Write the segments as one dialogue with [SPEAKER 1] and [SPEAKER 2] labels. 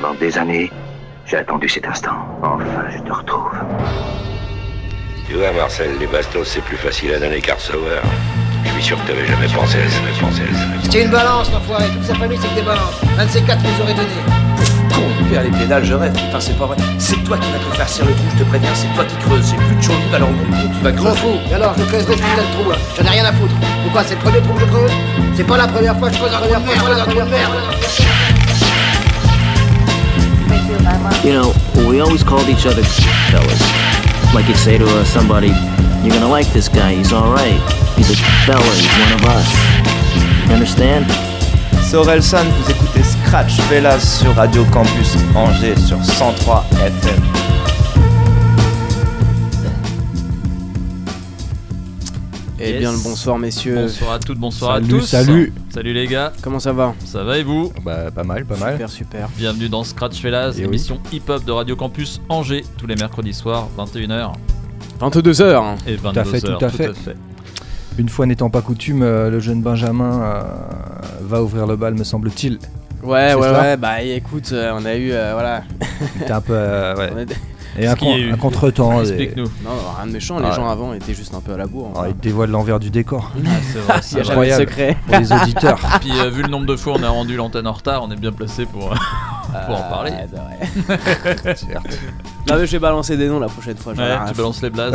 [SPEAKER 1] Pendant des années, j'ai attendu cet instant. Enfin, je te retrouve.
[SPEAKER 2] Tu vois, Marcel, les bastos, c'est plus facile à donner qu'à recevoir. Je suis sûr que t'avais jamais pensé à jamais pensé à jamais.
[SPEAKER 3] C'était une balance, l'enfoiré. Toute sa famille, c'est que des balances. Un de ces quatre nous aurait donné.
[SPEAKER 4] Con, père, les pédales, je rêve. Putain, c'est pas vrai. C'est toi qui vas te faire serrer le trou, je te préviens. C'est toi qui creuses. J'ai plus de chaud alors trou, tu vas
[SPEAKER 3] Je m'en
[SPEAKER 4] creuser.
[SPEAKER 3] fous. Et alors, je creuserai ce putain de trou, là. J'en ai rien à foutre. Pourquoi C'est le premier trou que je creuse? C'est pas la première fois que je creuse un trou de
[SPEAKER 5] You know, we always called each other fellas. Like you'd say to uh, somebody, you're gonna like this guy, he's alright. He's a fella, he's one of us. You understand?
[SPEAKER 6] C'est Orelsan, vous écoutez Scratch Velas sur Radio Campus Angers sur 103 FM.
[SPEAKER 7] Eh
[SPEAKER 8] Yes.
[SPEAKER 7] bien le bonsoir messieurs.
[SPEAKER 8] Bonsoir à toutes, bonsoir
[SPEAKER 9] Salut,
[SPEAKER 8] à tous.
[SPEAKER 9] salut.
[SPEAKER 8] Salut les gars,
[SPEAKER 7] Comment ça va
[SPEAKER 8] ça va et vous
[SPEAKER 9] Bah, pas mal, pas mal.
[SPEAKER 7] Super super.
[SPEAKER 8] Bienvenue dans Scratch Fellas,
[SPEAKER 9] Eh oui.
[SPEAKER 8] émission hip-hop de Radio Campus Angers, tous les mercredis soirs, 21h
[SPEAKER 7] 22h.
[SPEAKER 8] et 22h.
[SPEAKER 9] à fait, tout à fait. Une fois n'étant pas coutume, euh, le jeune Benjamin euh, va ouvrir le bal, me semble-t-il.
[SPEAKER 7] Ouais ouais ouais bah écoute euh, on a eu euh, voilà.
[SPEAKER 9] C'était un peu. euh, ouais. Et un, contretemps.
[SPEAKER 8] Explique-nous.
[SPEAKER 7] Non rien de méchant, les
[SPEAKER 9] Ah,
[SPEAKER 7] gens avant étaient juste un peu à la bourre.
[SPEAKER 9] Ah, il dévoile l'envers du décor
[SPEAKER 8] Ah, c'est vrai,
[SPEAKER 7] Il y
[SPEAKER 8] c'est
[SPEAKER 7] a
[SPEAKER 8] vrai.
[SPEAKER 7] jamais de
[SPEAKER 9] incroyable.
[SPEAKER 7] secret.
[SPEAKER 9] pour les auditeurs.
[SPEAKER 8] Puis euh, vu le nombre de fois on a rendu l'antenne en retard, on est bien placé pour, pour en parler.
[SPEAKER 7] Ouais, c'est vrai. Non mais je vais balancer des noms la prochaine fois. j'en ai
[SPEAKER 8] Ouais,
[SPEAKER 7] rien à
[SPEAKER 8] tu balances les blazes.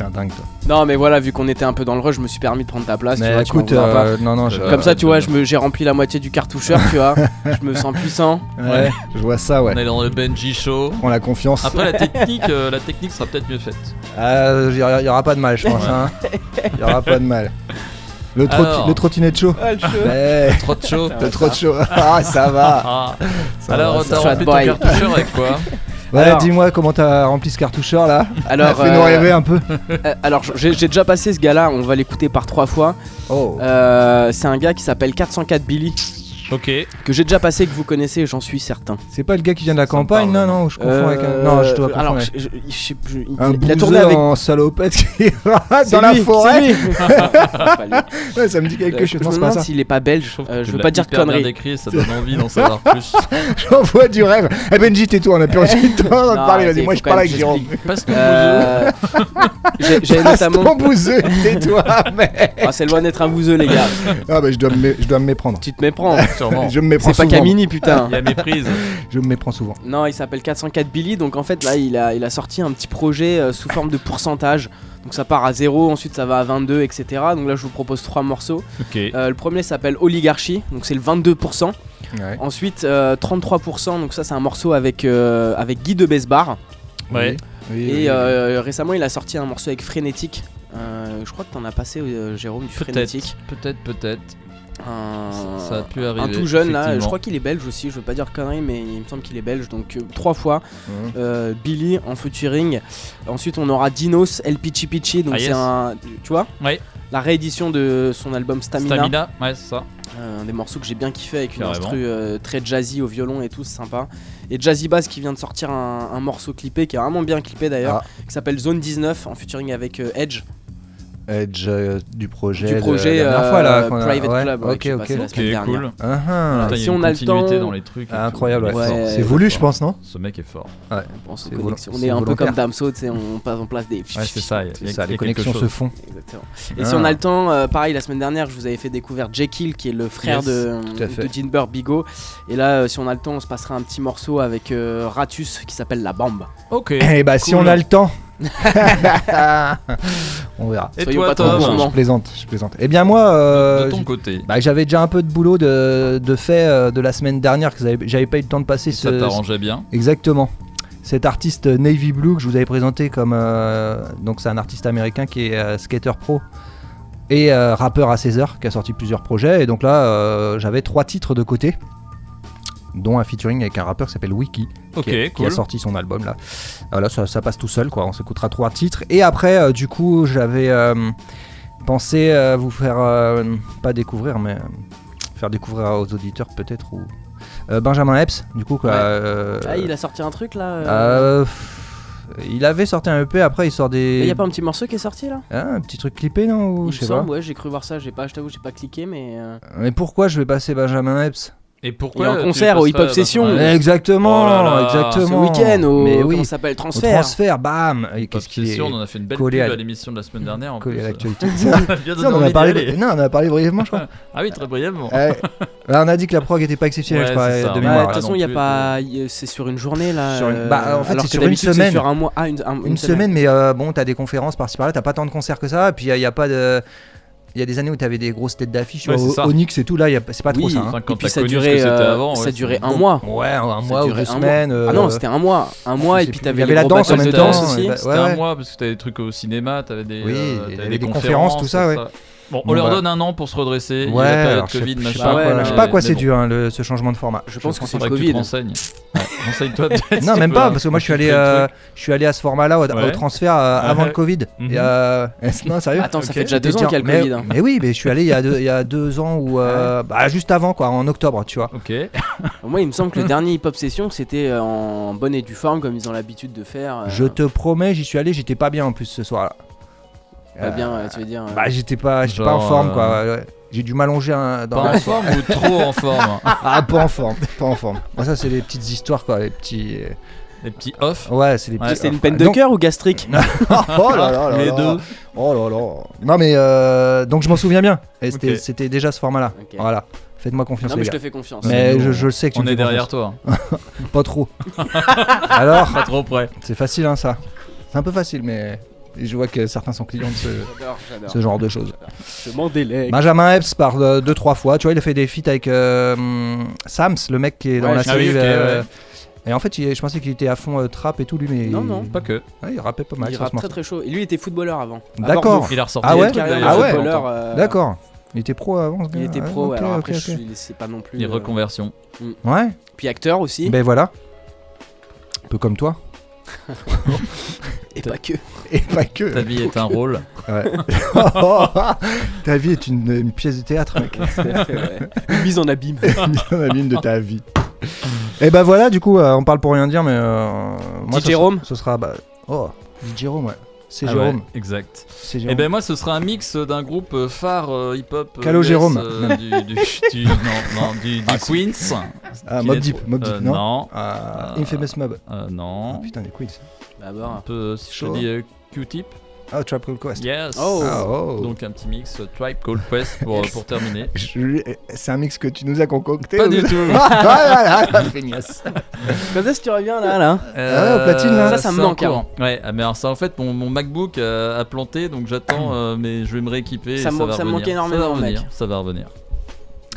[SPEAKER 9] T'es un dingue, toi.
[SPEAKER 7] Non mais voilà vu qu'on était un peu dans le rush, je me suis permis de prendre ta place. tu
[SPEAKER 9] Mais
[SPEAKER 7] vois, tu
[SPEAKER 9] écoute,
[SPEAKER 7] pas.
[SPEAKER 9] euh, non, non, je,
[SPEAKER 7] Comme ça tu vois,
[SPEAKER 8] euh,
[SPEAKER 7] je me j'ai rempli la moitié du cartoucheur, tu vois. Je me sens puissant.
[SPEAKER 9] ouais, je vois ça, ouais.
[SPEAKER 8] On est dans le Benji Show.
[SPEAKER 9] Prends la confiance.
[SPEAKER 8] Après la technique, euh, la technique sera peut-être mieux faite.
[SPEAKER 9] Ah, il y, aura- il y aura pas de mal, je pense. hein. Il y aura pas de mal. Le, trotti-
[SPEAKER 8] Alors.
[SPEAKER 9] le trottinette chaud. Ouais,
[SPEAKER 8] Trop de chaud.
[SPEAKER 9] le trot chaud. Ah, ça va.
[SPEAKER 8] Ah.
[SPEAKER 9] ça
[SPEAKER 8] Alors
[SPEAKER 9] va, ça
[SPEAKER 8] t'as rempli ton cartoucheur avec quoi?
[SPEAKER 9] Ouais,
[SPEAKER 7] Alors.
[SPEAKER 9] dis-moi comment t'as rempli ce cartoucheur là.
[SPEAKER 7] Alors
[SPEAKER 9] Fais-nous
[SPEAKER 7] euh,
[SPEAKER 9] rêver un peu.
[SPEAKER 7] euh, alors j'ai j'ai déjà passé ce gars-là, on va l'écouter par trois fois.
[SPEAKER 9] Oh.
[SPEAKER 7] Euh, c'est un gars qui s'appelle 404 Billy,
[SPEAKER 8] Ok.
[SPEAKER 7] que j'ai déjà passé, que vous connaissez, j'en suis certain.
[SPEAKER 9] C'est pas le gars qui vient de la
[SPEAKER 8] Ça me
[SPEAKER 9] campagne, non,
[SPEAKER 8] parle.
[SPEAKER 9] non, je confonds
[SPEAKER 7] Euh,
[SPEAKER 9] avec un. Non, je dois confondre.
[SPEAKER 7] Alors,
[SPEAKER 9] avec-
[SPEAKER 7] je- je- je sais plus, il,
[SPEAKER 9] Un
[SPEAKER 7] il a tourné
[SPEAKER 9] bouseux
[SPEAKER 7] avec.
[SPEAKER 9] en salopette qui va
[SPEAKER 7] C'est
[SPEAKER 9] dans la
[SPEAKER 7] lui,
[SPEAKER 9] forêt.
[SPEAKER 7] c'est lui. Pas lui.
[SPEAKER 9] Ouais, ça me dit quelque
[SPEAKER 7] Euh,
[SPEAKER 9] chose.
[SPEAKER 7] je
[SPEAKER 9] Non,
[SPEAKER 7] me
[SPEAKER 9] c'est pas
[SPEAKER 7] demande
[SPEAKER 9] ça.
[SPEAKER 7] s'il est pas belge.
[SPEAKER 8] Je trouve
[SPEAKER 7] euh,
[SPEAKER 8] que
[SPEAKER 7] je veux
[SPEAKER 8] l'as
[SPEAKER 7] pas dire de
[SPEAKER 8] hyper bien
[SPEAKER 7] conneries.
[SPEAKER 8] décrit, ça donne envie d'en savoir plus.
[SPEAKER 9] J'envoie du rêve. Eh Benji, tais-toi, on a plus envie de de
[SPEAKER 7] Non,
[SPEAKER 9] parler.
[SPEAKER 7] arrêtez,
[SPEAKER 9] Vas-y, moi
[SPEAKER 7] faut
[SPEAKER 9] je
[SPEAKER 7] quand
[SPEAKER 9] parle
[SPEAKER 7] même
[SPEAKER 9] avec
[SPEAKER 7] que
[SPEAKER 9] Jérôme.
[SPEAKER 8] Passe ton bouseux.
[SPEAKER 7] Euh, J'ai j'ai
[SPEAKER 9] Passe ton
[SPEAKER 7] notamment.
[SPEAKER 9] bouseux, tais-toi, mec.
[SPEAKER 7] Ah, c'est loin d'être un bouseux, les gars.
[SPEAKER 9] Ah, bah je dois me mé- je dois me méprendre.
[SPEAKER 7] Tu te méprends.
[SPEAKER 8] Sûrement.
[SPEAKER 9] Je me méprends
[SPEAKER 7] C'est pas
[SPEAKER 9] souvent.
[SPEAKER 7] Camini, putain.
[SPEAKER 8] Il y a méprise.
[SPEAKER 9] Je me méprends souvent.
[SPEAKER 7] Non, il s'appelle 404 Billy. Donc en fait, là, il a, il a sorti un petit projet euh, sous forme de pourcentage. Donc ça part à 0, ensuite ça va à 22, etc. Donc là, je vous propose trois morceaux. Euh, le premier s'appelle Oligarchie, donc c'est le 22%.
[SPEAKER 9] Ouais.
[SPEAKER 7] Ensuite, euh, 33%, donc ça, c'est un morceau avec, euh, avec Guy de Besbar.
[SPEAKER 8] Ouais.
[SPEAKER 9] Oui, oui,
[SPEAKER 7] Et
[SPEAKER 9] oui.
[SPEAKER 7] euh, récemment, il a sorti un morceau avec Frénétique. Euh, je crois que t'en as passé, euh, Jérôme, du. Frénétique.
[SPEAKER 8] Peut-être, peut-être.
[SPEAKER 7] Un...
[SPEAKER 8] Ça a pu arriver.
[SPEAKER 7] un tout jeune là, je crois qu'il est belge aussi, je veux pas dire de conneries, mais il me semble qu'il est belge, donc euh, trois fois
[SPEAKER 9] Mhm.
[SPEAKER 7] euh, Billy en featuring. Ensuite, on aura Dinos, El Pichi Pichi, donc
[SPEAKER 8] Ah,
[SPEAKER 7] c'est
[SPEAKER 8] yes.
[SPEAKER 7] un. Tu vois?
[SPEAKER 8] Ouais.
[SPEAKER 7] La réédition de son album Stamina.
[SPEAKER 8] Stamina, ouais, c'est ça.
[SPEAKER 7] Euh, un des morceaux que j'ai bien kiffé avec une instru très jazzy au violon et tout, c'est sympa. Et Jazzy Bass qui vient de sortir un, un morceau clippé, qui est vraiment bien clippé d'ailleurs,
[SPEAKER 9] Ah.
[SPEAKER 7] qui s'appelle Zone 19 en featuring avec Edge.
[SPEAKER 9] Edge euh, du projet.
[SPEAKER 7] du
[SPEAKER 9] de
[SPEAKER 7] projet
[SPEAKER 9] la dernière
[SPEAKER 7] euh,
[SPEAKER 9] fois là. a-
[SPEAKER 7] Private
[SPEAKER 9] ouais,
[SPEAKER 7] Club, ouais,
[SPEAKER 9] Ok, ok.
[SPEAKER 7] la dernière.
[SPEAKER 8] cool.
[SPEAKER 9] Ah, ah.
[SPEAKER 7] Voilà. Si on a le temps-
[SPEAKER 8] dans les trucs. et
[SPEAKER 9] Ah,
[SPEAKER 8] tout.
[SPEAKER 9] incroyable,
[SPEAKER 7] ouais.
[SPEAKER 9] C'est voulu, je pense, non
[SPEAKER 8] Ce mec est fort.
[SPEAKER 7] On pense aux
[SPEAKER 9] C'est
[SPEAKER 7] connexions.
[SPEAKER 9] volo-
[SPEAKER 7] On
[SPEAKER 9] c'est
[SPEAKER 7] est un peu comme Damso, on passe en place des.
[SPEAKER 8] Ouais, c'est ça. il y a- il y
[SPEAKER 9] C'est
[SPEAKER 8] a-
[SPEAKER 9] ça,
[SPEAKER 8] il y
[SPEAKER 9] les connexions se font.
[SPEAKER 7] Exactement. Et
[SPEAKER 9] Ah.
[SPEAKER 7] si on a le temps, euh, pareil, la semaine dernière, je vous avais fait découvrir Jekyll, qui est le frère de, de Jinber Bigot. Et là, si on a le temps, on se passera un petit morceau avec Ratus qui s'appelle La Bambe.
[SPEAKER 8] Ok.
[SPEAKER 9] Eh bah, si on a le temps. on verra.
[SPEAKER 8] Et
[SPEAKER 7] Soyons
[SPEAKER 8] toi,
[SPEAKER 7] pas trop gourmands.
[SPEAKER 9] Je plaisante, je plaisante. Eh bien, moi. euh,
[SPEAKER 8] De ton côté.
[SPEAKER 9] bah, j'avais déjà un peu de boulot de, de fait euh, de la semaine dernière que j'avais j'avais pas eu le temps de passer
[SPEAKER 8] Ça
[SPEAKER 9] ce,
[SPEAKER 8] t'arrangeait bien.
[SPEAKER 9] Exactement. Cet artiste Navy Blue que je vous avais présenté comme euh, donc c'est un artiste américain qui est euh, skater pro et euh, rappeur à 16 heures qui a sorti plusieurs projets et donc là euh, j'avais trois titres de côté dont un featuring avec un rappeur qui s'appelle Wiki qui, a, qui a
[SPEAKER 8] cool.
[SPEAKER 9] sorti son album là. Voilà, ça, ça passe tout seul quoi. On s'écoutera trois titres et après euh, du coup j'avais euh, pensé euh, vous faire euh, pas découvrir mais euh, faire découvrir aux auditeurs peut-être ou euh, Benjamin Epps du coup quoi.
[SPEAKER 7] Ouais.
[SPEAKER 9] euh,
[SPEAKER 7] Ah, il a sorti un truc là euh,
[SPEAKER 9] euh, il avait sorti un EP, après il sort des.
[SPEAKER 7] y a pas un petit morceau qui est sorti là?
[SPEAKER 9] Ah, un petit truc clippé, non Ou
[SPEAKER 7] Il
[SPEAKER 9] Je
[SPEAKER 7] me
[SPEAKER 9] sais pas.
[SPEAKER 7] ouais, j'ai cru voir ça, j'ai pas, je t'avoue, j'ai pas cliqué, mais. euh,
[SPEAKER 9] Mais pourquoi je vais passer Benjamin Epps?
[SPEAKER 8] Et pourquoi
[SPEAKER 7] Il
[SPEAKER 8] tu
[SPEAKER 7] concert au Hip Hop Session.
[SPEAKER 9] Exactement,
[SPEAKER 8] Oh là là,
[SPEAKER 9] exactement.
[SPEAKER 7] Ce week-end au
[SPEAKER 9] Mais
[SPEAKER 7] comment
[SPEAKER 9] oui,
[SPEAKER 7] ça s'appelle
[SPEAKER 9] au
[SPEAKER 7] transfert.
[SPEAKER 9] transfert, bam. Qu'est-ce qu'il est
[SPEAKER 8] on en a fait une belle
[SPEAKER 9] collé
[SPEAKER 8] pub
[SPEAKER 9] à-
[SPEAKER 8] à l'émission de la semaine dernière. En
[SPEAKER 9] collé
[SPEAKER 8] plus.
[SPEAKER 9] à l'actualité. On en a parlé. Non, on en a parlé brièvement, je crois.
[SPEAKER 8] Ah oui, très brièvement.
[SPEAKER 9] On a dit que la prog était pas exceptionnelle,
[SPEAKER 8] Ouais,
[SPEAKER 9] je crois,
[SPEAKER 8] c'est ça.
[SPEAKER 9] de mémoire.
[SPEAKER 7] toute façon, il y a pas. C'est sur une journée là.
[SPEAKER 9] Sur une-
[SPEAKER 7] euh,
[SPEAKER 9] bah, en fait, c'est sur une
[SPEAKER 7] d'habitude, c'est
[SPEAKER 9] semaine.
[SPEAKER 7] Sur un mois. Ah, une, un-
[SPEAKER 9] une semaine, mais euh, bon, t'as des conférences par-ci par-là, t'as pas tant de concerts que ça, et puis il y, a pas de. Il y a des années où t'avais des grosses têtes d'affiche,
[SPEAKER 8] Ouais.
[SPEAKER 9] Onyx et tout, là, c'est pas trop ça. hein.
[SPEAKER 8] Enfin, quand
[SPEAKER 7] Et puis ça durait,
[SPEAKER 8] c'était
[SPEAKER 7] euh,
[SPEAKER 8] avant,
[SPEAKER 7] ça
[SPEAKER 8] ouais,
[SPEAKER 7] durait un mois.
[SPEAKER 9] Ouais, un mois ou deux
[SPEAKER 7] un
[SPEAKER 9] semaines.
[SPEAKER 7] mois. Ah non,
[SPEAKER 9] euh,
[SPEAKER 7] c'était un mois. Un mois, et puis t'avais
[SPEAKER 9] Il y avait
[SPEAKER 7] les
[SPEAKER 9] la danse en même temps,
[SPEAKER 8] C'était un mois parce que t'avais des trucs au cinéma, t'avais des, euh, des
[SPEAKER 9] conférences, tout ça, ouais.
[SPEAKER 8] Bon, on
[SPEAKER 9] Bon,
[SPEAKER 8] leur
[SPEAKER 9] bah.
[SPEAKER 8] donne un an pour se redresser. il y a
[SPEAKER 9] Ouais,
[SPEAKER 8] la période
[SPEAKER 9] alors, je sais-
[SPEAKER 8] Covid,
[SPEAKER 9] je sais
[SPEAKER 8] machin.
[SPEAKER 9] pas,
[SPEAKER 7] ouais,
[SPEAKER 9] quoi-
[SPEAKER 7] non,
[SPEAKER 9] je sais pas à quoi c'est
[SPEAKER 8] bon.
[SPEAKER 9] dû, hein, le- ce changement de format.
[SPEAKER 7] Je pense que c'est le Covid.
[SPEAKER 8] Ouais, Renseigne-toi.
[SPEAKER 9] Non, même pas, parce que moi je suis allé, euh, je suis allé à ce format-là au, transfert euh, avant le Covid. Et, euh, non, sérieux
[SPEAKER 7] Attends, ça fait déjà deux ans qu'il y a le
[SPEAKER 9] mais,
[SPEAKER 7] Covid. hein.
[SPEAKER 9] mais oui, mais je suis allé il y a deux, il y a deux ans ou euh, bah, juste avant quoi, en octobre, tu vois.
[SPEAKER 8] Ok.
[SPEAKER 7] Moi, il me semble que le dernier hip hop session, c'était en bonne et due forme, comme ils ont l'habitude de faire.
[SPEAKER 9] Je te promets, j'y suis allé, j'étais pas bien en plus ce soir-là.
[SPEAKER 7] Pas
[SPEAKER 9] Euh,
[SPEAKER 7] bien, ouais, tu veux dire. euh,
[SPEAKER 9] Bah j'étais pas, j'étais pas en forme
[SPEAKER 8] euh,
[SPEAKER 9] quoi. ouais, ouais. J'ai dû m'allonger un- dans
[SPEAKER 8] Pas
[SPEAKER 9] la
[SPEAKER 8] en forme ou trop en forme
[SPEAKER 9] Ah pas en forme, pas en forme. Bon, ça c'est les petites histoires quoi, les petits.
[SPEAKER 8] Les petits off.
[SPEAKER 9] Ouais, c'est les
[SPEAKER 8] Ouais,
[SPEAKER 9] petits.
[SPEAKER 7] C'était une peine de
[SPEAKER 9] Donc-
[SPEAKER 7] cœur ou gastrique?
[SPEAKER 9] Oh là là là
[SPEAKER 8] Les
[SPEAKER 9] là.
[SPEAKER 8] deux.
[SPEAKER 9] Oh là là. Non mais euh, donc je m'en souviens bien. Et c'était déjà ce format-là. Voilà. Faites-moi confiance
[SPEAKER 7] Non, mais je te fais confiance.
[SPEAKER 9] Mais je, je le sais que tu
[SPEAKER 8] On
[SPEAKER 9] me
[SPEAKER 8] est
[SPEAKER 9] fais
[SPEAKER 8] derrière
[SPEAKER 9] confiance.
[SPEAKER 8] toi.
[SPEAKER 9] Pas trop. Alors,
[SPEAKER 8] Pas trop près.
[SPEAKER 9] c'est facile hein ça. C'est un peu facile mais je vois que certains sont clients de ce,
[SPEAKER 7] J'adore, j'adore.
[SPEAKER 9] ce genre de choses.
[SPEAKER 7] Je m'en délègue.
[SPEAKER 9] Benjamin Epps par euh, deux trois fois. Tu vois, il a fait des feats avec euh, Sams, le mec qui est dans
[SPEAKER 7] Ouais,
[SPEAKER 9] la
[SPEAKER 7] je-
[SPEAKER 8] Ah oui,
[SPEAKER 9] série.
[SPEAKER 8] ok,
[SPEAKER 9] euh,
[SPEAKER 8] ouais.
[SPEAKER 9] Et en fait, il- je pensais qu'il était à fond euh, trap et tout lui, mais
[SPEAKER 7] Non,
[SPEAKER 9] il-
[SPEAKER 7] non.
[SPEAKER 8] Pas que.
[SPEAKER 9] Ouais, il rappait pas mal
[SPEAKER 7] Il
[SPEAKER 9] sur ce
[SPEAKER 7] rappe très
[SPEAKER 9] morceau.
[SPEAKER 7] très chaud. Et lui, il était footballeur avant. À
[SPEAKER 9] D'accord.
[SPEAKER 7] Bordeaux.
[SPEAKER 8] Il a ressorti
[SPEAKER 9] Ah ouais
[SPEAKER 8] trucs,
[SPEAKER 7] Carrière de
[SPEAKER 9] Ah ouais.
[SPEAKER 8] il
[SPEAKER 7] footballeur, euh,
[SPEAKER 9] D'accord. Il était pro avant. ce
[SPEAKER 7] Il
[SPEAKER 9] gars
[SPEAKER 7] était
[SPEAKER 9] Ah,
[SPEAKER 7] pro,
[SPEAKER 9] ok,
[SPEAKER 7] alors
[SPEAKER 9] ok,
[SPEAKER 7] après,
[SPEAKER 9] ok.
[SPEAKER 7] je suis- c'est pas non plus.
[SPEAKER 8] Les
[SPEAKER 7] euh,
[SPEAKER 8] reconversions.
[SPEAKER 9] Ouais.
[SPEAKER 7] Puis acteur aussi.
[SPEAKER 9] Ben voilà. Un peu comme toi.
[SPEAKER 7] Et pas que.
[SPEAKER 9] Et pas que.
[SPEAKER 8] Ta vie est un rôle.
[SPEAKER 9] Ouais. ta vie est une, une pièce de théâtre, mec.
[SPEAKER 7] Une mise en abîme.
[SPEAKER 9] Une abîme de ta vie. Et ben voilà, du coup, euh, on parle pour rien dire, mais euh, moi,
[SPEAKER 7] Dit
[SPEAKER 9] ce
[SPEAKER 7] Jérôme
[SPEAKER 9] sera- Ce sera, bah, oh, Jérôme, ouais. C'est
[SPEAKER 8] Ah
[SPEAKER 9] Jérôme.
[SPEAKER 8] ouais, exact.
[SPEAKER 9] C'est
[SPEAKER 8] Et
[SPEAKER 9] Jérôme.
[SPEAKER 8] ben moi ce sera un mix d'un groupe euh, phare euh, hip-hop.
[SPEAKER 9] Calo
[SPEAKER 8] US,
[SPEAKER 9] Jérôme.
[SPEAKER 8] euh, du, du, du- non, non, du, du
[SPEAKER 9] Ah.
[SPEAKER 8] Queens.
[SPEAKER 9] ah, Mob Deep, Mob Deep,
[SPEAKER 8] euh,
[SPEAKER 9] non,
[SPEAKER 8] Non.
[SPEAKER 9] Ah,
[SPEAKER 8] Euh,
[SPEAKER 9] Infamous Mob.
[SPEAKER 8] Euh,
[SPEAKER 9] Ah,
[SPEAKER 8] non.
[SPEAKER 9] putain, des Queens.
[SPEAKER 8] Un peu, si je te dis euh, Q-Tip.
[SPEAKER 9] Ah, Trap Called Quest.
[SPEAKER 8] Yes.
[SPEAKER 7] Oh.
[SPEAKER 9] Ah, oh.
[SPEAKER 8] Donc un petit mix euh, Tribe Called Quest pour, pour terminer.
[SPEAKER 9] C'est un mix que tu nous as concocté
[SPEAKER 8] Pas du tout.
[SPEAKER 9] Ah, voilà, feignasse.
[SPEAKER 7] Quand est-ce que tu reviens là, là
[SPEAKER 8] Euh,
[SPEAKER 9] au platine, là.
[SPEAKER 7] Ça, ça me manque.
[SPEAKER 8] Ouais, ah, mais alors ça en fait mon, mon MacBook euh, a planté donc j'attends euh, mais je vais me rééquiper.
[SPEAKER 7] Ça
[SPEAKER 8] et ça, va
[SPEAKER 7] ça me manquait énormément,
[SPEAKER 8] Ça va revenir.
[SPEAKER 7] mec.
[SPEAKER 8] Ça va revenir.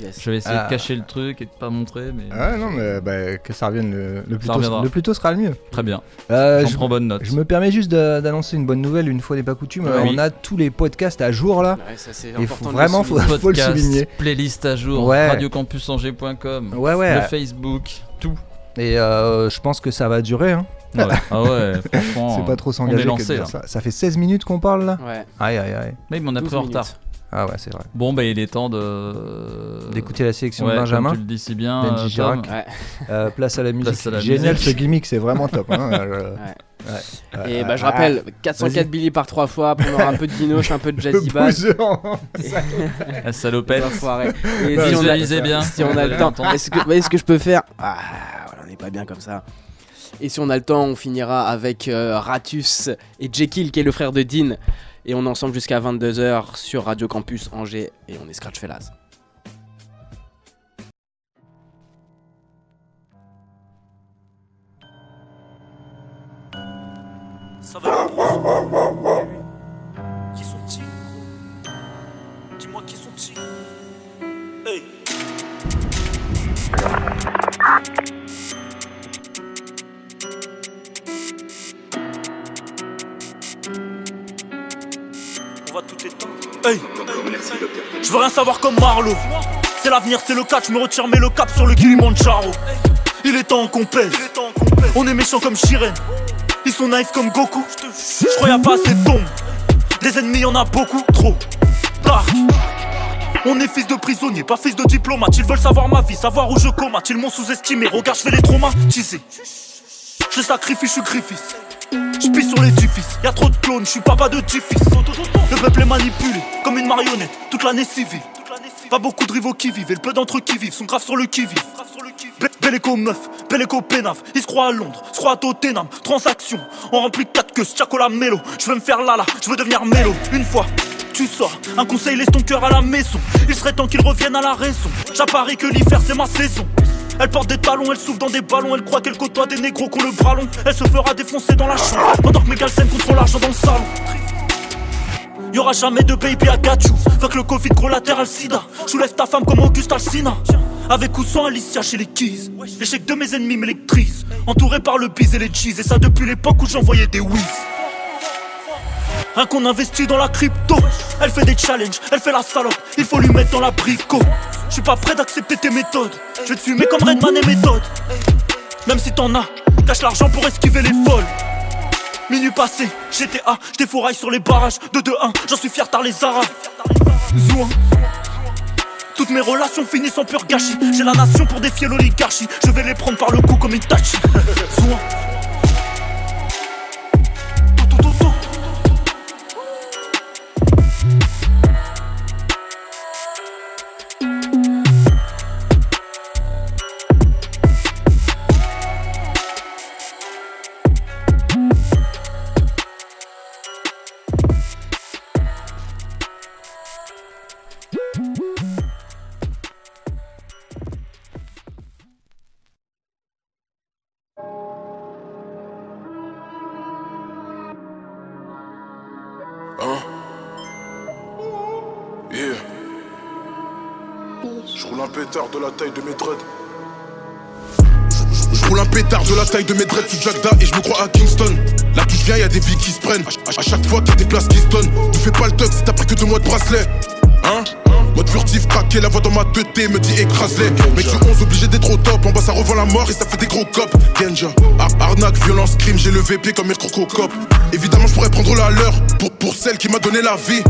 [SPEAKER 7] Yes.
[SPEAKER 8] Je vais essayer
[SPEAKER 9] Ah.
[SPEAKER 8] de cacher le truc et de pas montrer mais
[SPEAKER 9] Ah non, mais bah, que ça revienne le, le plus
[SPEAKER 8] Ça
[SPEAKER 9] tôt,
[SPEAKER 8] reviendra.
[SPEAKER 9] le plus tôt sera le mieux.
[SPEAKER 8] très bien.
[SPEAKER 9] Euh, je,
[SPEAKER 8] prends bonne note.
[SPEAKER 9] je me permets juste d'annoncer une bonne nouvelle, une fois n'est pas coutume.
[SPEAKER 8] Oui.
[SPEAKER 9] On a tous les podcasts à jour là.
[SPEAKER 7] Ouais, ça, important
[SPEAKER 9] faut vraiment-
[SPEAKER 7] souligner.
[SPEAKER 9] faut- le souligner.
[SPEAKER 8] playlist à jour,
[SPEAKER 9] Ouais.
[SPEAKER 8] radiocampusangers.com,
[SPEAKER 9] Ouais, ouais.
[SPEAKER 8] le Facebook, tout.
[SPEAKER 9] Et euh, je pense que ça va durer. Hein.
[SPEAKER 8] Ouais. Ah ouais, franchement.
[SPEAKER 9] C'est pas trop
[SPEAKER 8] on
[SPEAKER 9] s'engager ça. Ça fait 16 minutes qu'on parle là.
[SPEAKER 7] Ouais.
[SPEAKER 9] Aïe aïe aïe.
[SPEAKER 8] Mais on a
[SPEAKER 7] 12
[SPEAKER 8] pris en retard.
[SPEAKER 9] Ah ouais, c'est vrai.
[SPEAKER 8] Bon, bah il est temps de.
[SPEAKER 9] D'écouter la sélection
[SPEAKER 8] Ouais,
[SPEAKER 9] de Benjamin.
[SPEAKER 8] Comme tu le dis si bien.
[SPEAKER 9] Benji Girac.
[SPEAKER 8] Tom.
[SPEAKER 7] Ouais.
[SPEAKER 9] Euh, place à la musique.
[SPEAKER 8] À la
[SPEAKER 9] Génial
[SPEAKER 8] musique.
[SPEAKER 9] ce gimmick, c'est vraiment top. hein. Ouais.
[SPEAKER 7] Et
[SPEAKER 9] Euh,
[SPEAKER 7] bah je
[SPEAKER 9] ah,
[SPEAKER 7] rappelle, 404
[SPEAKER 9] vas-y.
[SPEAKER 7] Billy par trois fois, pour avoir un peu de dinoche, un peu de jazzy bass.
[SPEAKER 8] La salopette.
[SPEAKER 7] Et
[SPEAKER 9] Non,
[SPEAKER 7] si on a,
[SPEAKER 8] bien.
[SPEAKER 7] si on a le temps, est-ce que, vous voyez ce que je peux faire? Ah, voilà, on n'est pas bien comme ça. Et si on a le temps, on finira avec euh, Ratus et Jekyll, qui est le frère de Dean. Et on est ensemble jusqu'à 22h sur Radio Campus Angers. Et on est Scratch Fellas.
[SPEAKER 10] Je veux rien savoir comme Marlowe. C'est l'avenir, c'est le catch, je me retire, mais le cap sur le Kilimanjaro. Il est temps qu'on pèse. On est méchant comme Shiren. Ils sont naïfs comme Goku. Je crois y'a pas assez de tombes. Des ennemis, y'en a beaucoup, trop. Dark. On est fils de prisonnier, pas fils de diplomate. Ils veulent savoir ma vie, savoir où je comate. Ils m'ont sous-estimé, regarde, je vais les traumatiser. Je sacrifie, je suis. Je sur l'édifice, y a trop de clones, je suis papa de petit-fils. Le peuple est manipulé comme une marionnette toute l'année civile. Pas beaucoup de rivaux qui vivent, et le peu d'entre eux qui vivent sont graves sur le qui-vive. Bel écho meuf, bel écho pénave. Ils se croient à Londres, se croient à Tottenham. Transaction, on remplit 4 queues, la mélo. Je veux me faire lala, je veux devenir mélo. Une fois, tu sors, un conseil laisse ton cœur à la maison. Il serait temps qu'il revienne à la raison. J'apparie que l'hiver c'est ma saison. Elle porte des talons, elle souffle dans des ballons, elle croit qu'elle côtoie des négros qu'on le bras long. Elle se fera défoncer dans la chambre, pendant que mes contre contrôlent l'argent dans le salon. Y'aura jamais de baby à que le Covid gros latéral sida. Soulève ta femme comme Auguste Alsina. Avec ou sans Alicia chez les Keys. L'échec de mes ennemis m'électrise. Entouré par le biz et les cheese. Et ça depuis l'époque où j'envoyais des whiz. Un qu'on investit dans la crypto. Elle fait des challenges, elle fait la salope. Il faut lui mettre dans la brico. Je suis pas prêt d'accepter tes méthodes. Je vais te fumer comme Redman et méthode. Même si t'en as, cache l'argent pour esquiver les folles. Minuit passé, GTA, j'défouraille sur les barrages de 2-1, j'en suis fier tard les arabes. Zouin. Toutes mes relations finissent en pur gâchis. J'ai la nation pour défier l'oligarchie. Je vais les prendre par le cou comme Itachi. Zouin.
[SPEAKER 11] De la taille de mes dreads. Je roule un pétard de la taille de mes dreads sous Jagda et je me crois à Kingston. Là tu viens, y a des vies qui se prennent. À, chaque fois a des places qui se donnent. Tu fais pas le tux si t'as pris que deux mois de bracelet. Hein? Mode furtif, craqué, la voix dans ma tête me dit écrase-les. Mec du 11 obligé d'être au top, en bas ça revend la mort et ça fait des gros cops. Genja, arnaque, violence, crime, j'ai le VP comme mes crococop. Évidemment, je pourrais prendre la leur pour, pour celle qui m'a donné la vie.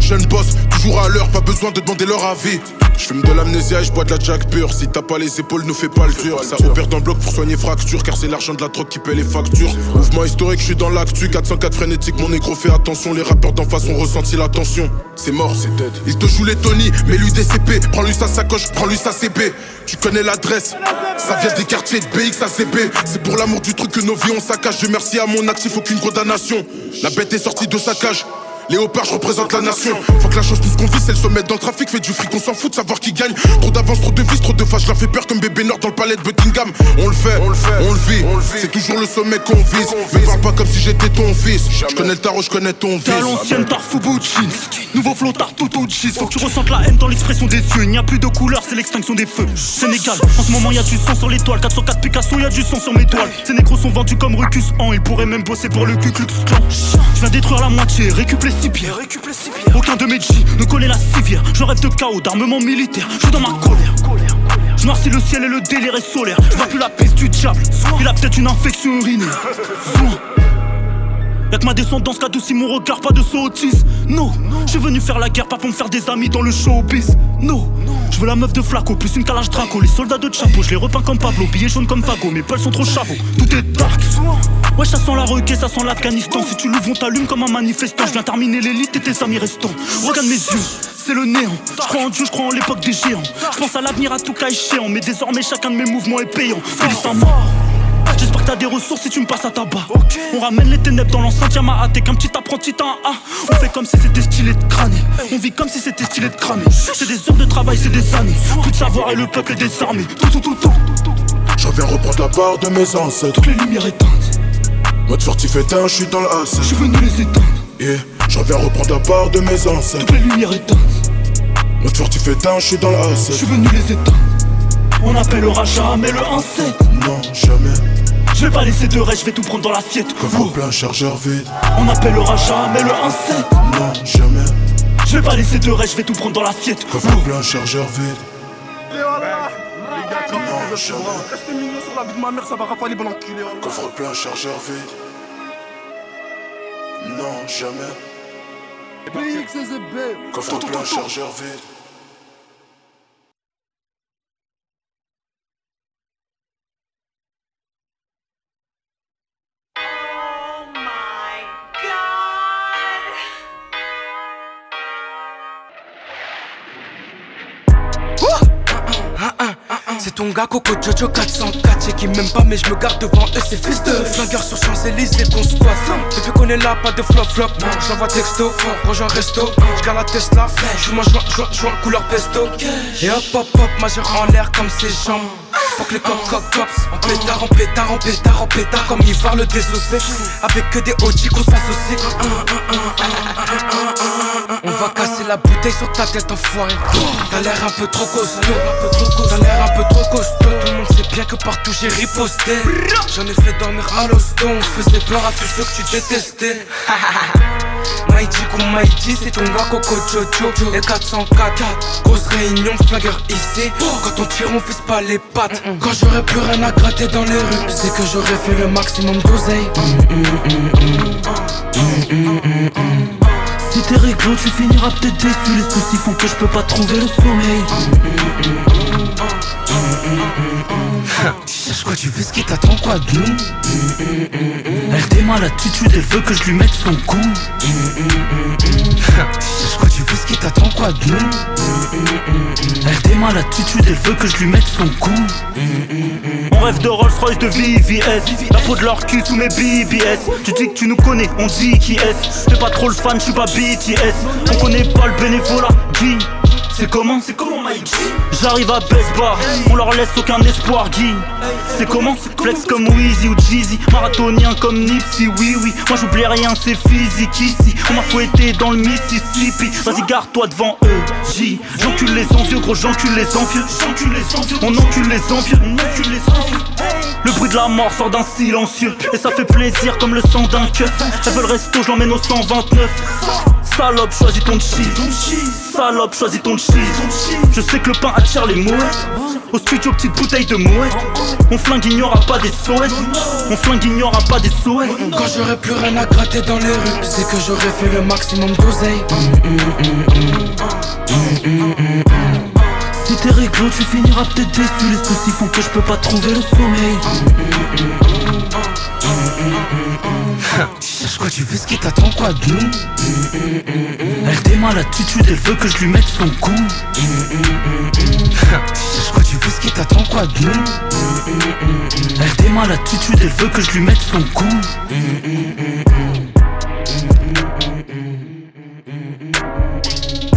[SPEAKER 11] jeune boss, toujours à l'heure, pas besoin de demander leur avis. Je fume de l'amnésia et je bois de la jack pure. Si t'as pas les épaules, ne fais pas le dur. Ça opère dans le bloc pour soigner fracture, car c'est l'argent de la drogue qui paie les factures. Mouvement historique, je suis dans l'actu. 404 frénétique, mon négro fait attention. Les rappeurs d'en face ont ressenti la tension. C'est mort, c'est dead. Il te joue les Tony, mets lui des CP. Prends-lui sa sacoche, prends-lui sa CP. Tu connais l'adresse, ça vient des quartiers de BX à CP. C'est pour l'amour du truc que nos vies on saccage. Je merci à mon actif, aucune condamnation. La bête est sortie de sa cage. Léopard, je représente la nation. Faut que la chance nous qu'on vit, c'est le sommet dans le trafic, fait du fric, on s'en fout de savoir qui gagne. Trop d'avance, trop de vis, trop de fâche, je la fais peur comme bébé Nord dans le palais de Buckingham. On le fait, on le fait, on le vit, c'est toujours le sommet qu'on vise. Mais parle pas comme si j'étais ton fils. Je connais le tarot, je connais ton vice.
[SPEAKER 10] T'as l'ancienne Tarfubouchi, nouveau flot cheese Faut que tu ressentes la haine dans l'expression des yeux. Il n'y a plus de couleur, c'est l'extinction des feux. Sénégal, en ce moment y a du sang sur l'étoile. 404 Picasso, y a du sang sur mes toiles. Ces négros sont vendus comme Rucus en, ils pourraient même bosser pour le Ku Klux Je viens détruire la moitié, récupérer six. Aucun de mes G ne connaît la civière. Je rêve de chaos, d'armement militaire. Je suis dans ma colère. Je noircis le ciel et le délire est solaire. Je plus la piste du diable. Il a peut-être une infection urinaire. Y'a que ma descendance qui adoucit mon regard, pas de sottise. Non, je suis venu faire la guerre, pas pour me faire des amis dans le showbiz. Non, je veux la meuf de Flaco, plus une calage Draco. Les soldats de Chapeau, je les repeins comme Pablo, billets jaunes comme Fago. Mes pelles sont trop chavots, tout est dark. Ouais, ça sent la requête, ça sent l'Afghanistan. Si tu l'ouvres, on t'allume comme un manifestant. Je viens terminer l'élite et tes amis restants. Regarde mes yeux, c'est le néant. Je crois en Dieu, je crois en l'époque des géants. Je pense à l'avenir à tout cas échéant. Mais désormais, chacun de mes mouvements est payant. Mort. J'espère que t'as des ressources si tu me passes à tabac. On ramène les ténèbres dans l'enceinte, y'a ma hâte qu'un petit apprenti t'as un A. On fait comme si c'était stylé de crâner. On vit comme si c'était stylé de cramer. C'est des heures de travail, c'est des années. Plus de savoir et le peuple est désarmé. Tout, tout, tout, tout.
[SPEAKER 11] Je viens reprendre la part de mes ancêtres.
[SPEAKER 10] Toutes les lumières éteintes.
[SPEAKER 11] Mode furtif éteint, je suis dans la
[SPEAKER 10] Je suis venu les éteindre.
[SPEAKER 11] Yeah, je viens reprendre la part de mes ancêtres.
[SPEAKER 10] Toutes les lumières éteintes.
[SPEAKER 11] Mode furtif éteint, je suis dans la
[SPEAKER 10] Je suis venu les éteindre. On appellera jamais le 1
[SPEAKER 11] Non, jamais.
[SPEAKER 10] Je vais pas laisser de reste, je vais tout prendre dans l'assiette.
[SPEAKER 11] Coffre plein, chargeur vide.
[SPEAKER 10] On appellera jamais le 1
[SPEAKER 11] Non, jamais.
[SPEAKER 10] Je vais pas laisser de reste, je vais tout prendre dans l'assiette.
[SPEAKER 11] Coffre plein, chargeur vide.
[SPEAKER 12] Non, jamais. Restez mignon sur la vie de ma mère, ça va rafaler bon enculé.
[SPEAKER 11] Coffre plein, chargeur vide. Non, jamais. Coffre plein, chargeur vide.
[SPEAKER 13] Ton gars Coco Jojo 404 J'ai qui m'aime pas mais je me garde devant eux c'est fils de Flingueur sur Champs-Élysées qu'on squatte Depuis qu'on est là pas de flop flop j'envoie texto rejoins resto. J'garde la Tesla Je mange joint joint couleur pesto. Et hop hop hop majeur en l'air comme ses jambes faut que les cop cop cops En pétard, en pétard, en pétard, en pétard Comme Ivar le désossé Avec que des OG qu'on s'associe On va casser la bouteille sur ta tête enfoiré. T'as l'air un peu trop costaud. T'as l'air un peu trop costaud. Tout le monde sait bien que partout j'ai riposté. J'en ai fait dormir à l'hosto. On faisait peur à tous ceux que tu détestais. Maïdi comme Maïdi, c'est ton gars Coco Jojo. Et 404, grosse réunion, flagger ici. Quand on tire on fisse pas les pattes Quand j'aurais plus rien à gratter dans les rues C'est que j'aurais fait le maximum d'oseille.
[SPEAKER 10] Si t'es tu finiras peut-être déçu. Les soucis font que je peux pas trouver le sommeil
[SPEAKER 13] Cherche quoi tu veux ce qui t'attend quoi de nous
[SPEAKER 10] Elle démarre l'attitude et veut que je lui mette son coup.
[SPEAKER 13] Cherche quoi tu veux ce qui t'attend quoi de nous
[SPEAKER 10] Elle démarre l'attitude et veut que je lui mette son coup. On rêve de Rolls Royce de VVS La peau de leur cul sous mes BBS Tu dis que tu nous connais, on dit qui est T'es pas trop le fan, je suis pas BTS On connaît pas le bénévolat, Guy c'est comment C'est comment Mike J'arrive à Best Bar, on leur laisse aucun espoir Guy. C'est comment Flex comme Weezy ou Jeezy. Marathonien comme Nipsey, oui oui. Moi j'oublie rien, c'est physique ici. On m'a fouetté dans le Mississippi. Vas-y garde-toi devant eux, J. J'encule les envieux, gros j'encule les envieux. J'encule les envieux, on encule les envieux. On encule les envieux. Le bruit de la mort sort d'un silencieux. Et ça fait plaisir comme le sang d'un keuf. Elle veut le resto, je l'emmène au 129 Salope, choisis ton cheese Salope, choisis ton cheese Je sais que le pain attire les mouettes Au studio, petite bouteille de mouette. On flingue, aura pas des SOS On flingue, aura pas des SOS
[SPEAKER 13] Quand j'aurais plus rien à gratter dans les rues C'est que j'aurais fait le maximum d'oseille.
[SPEAKER 10] Si t'es réglo, tu finiras peut-être déçu. Les soucis font que je peux pas trouver le sommeil
[SPEAKER 13] Cherche quoi tu veux ce qui t'attend quoi de nous
[SPEAKER 10] Elle démarre l'attitude et veut que je lui mette son coup.
[SPEAKER 13] Cherche quoi tu veux ce qui t'attend quoi de nous
[SPEAKER 10] Elle démarre l'attitude et veut que je lui mette son
[SPEAKER 14] Yeah,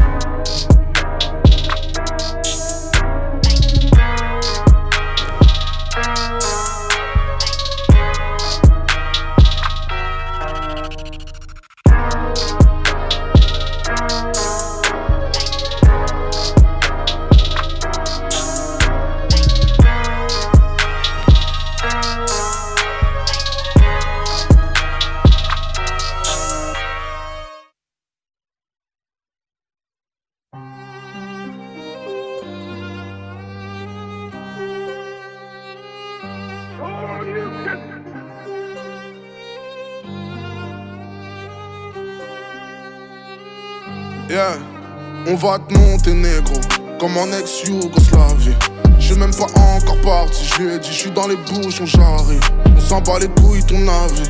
[SPEAKER 14] on va te monter négro, comme en ex-Yougoslavie. J'suis même pas encore parti, je lui ai dit, j'suis dans les bouchons, j'arrive. On s'en bat les couilles, ton avis.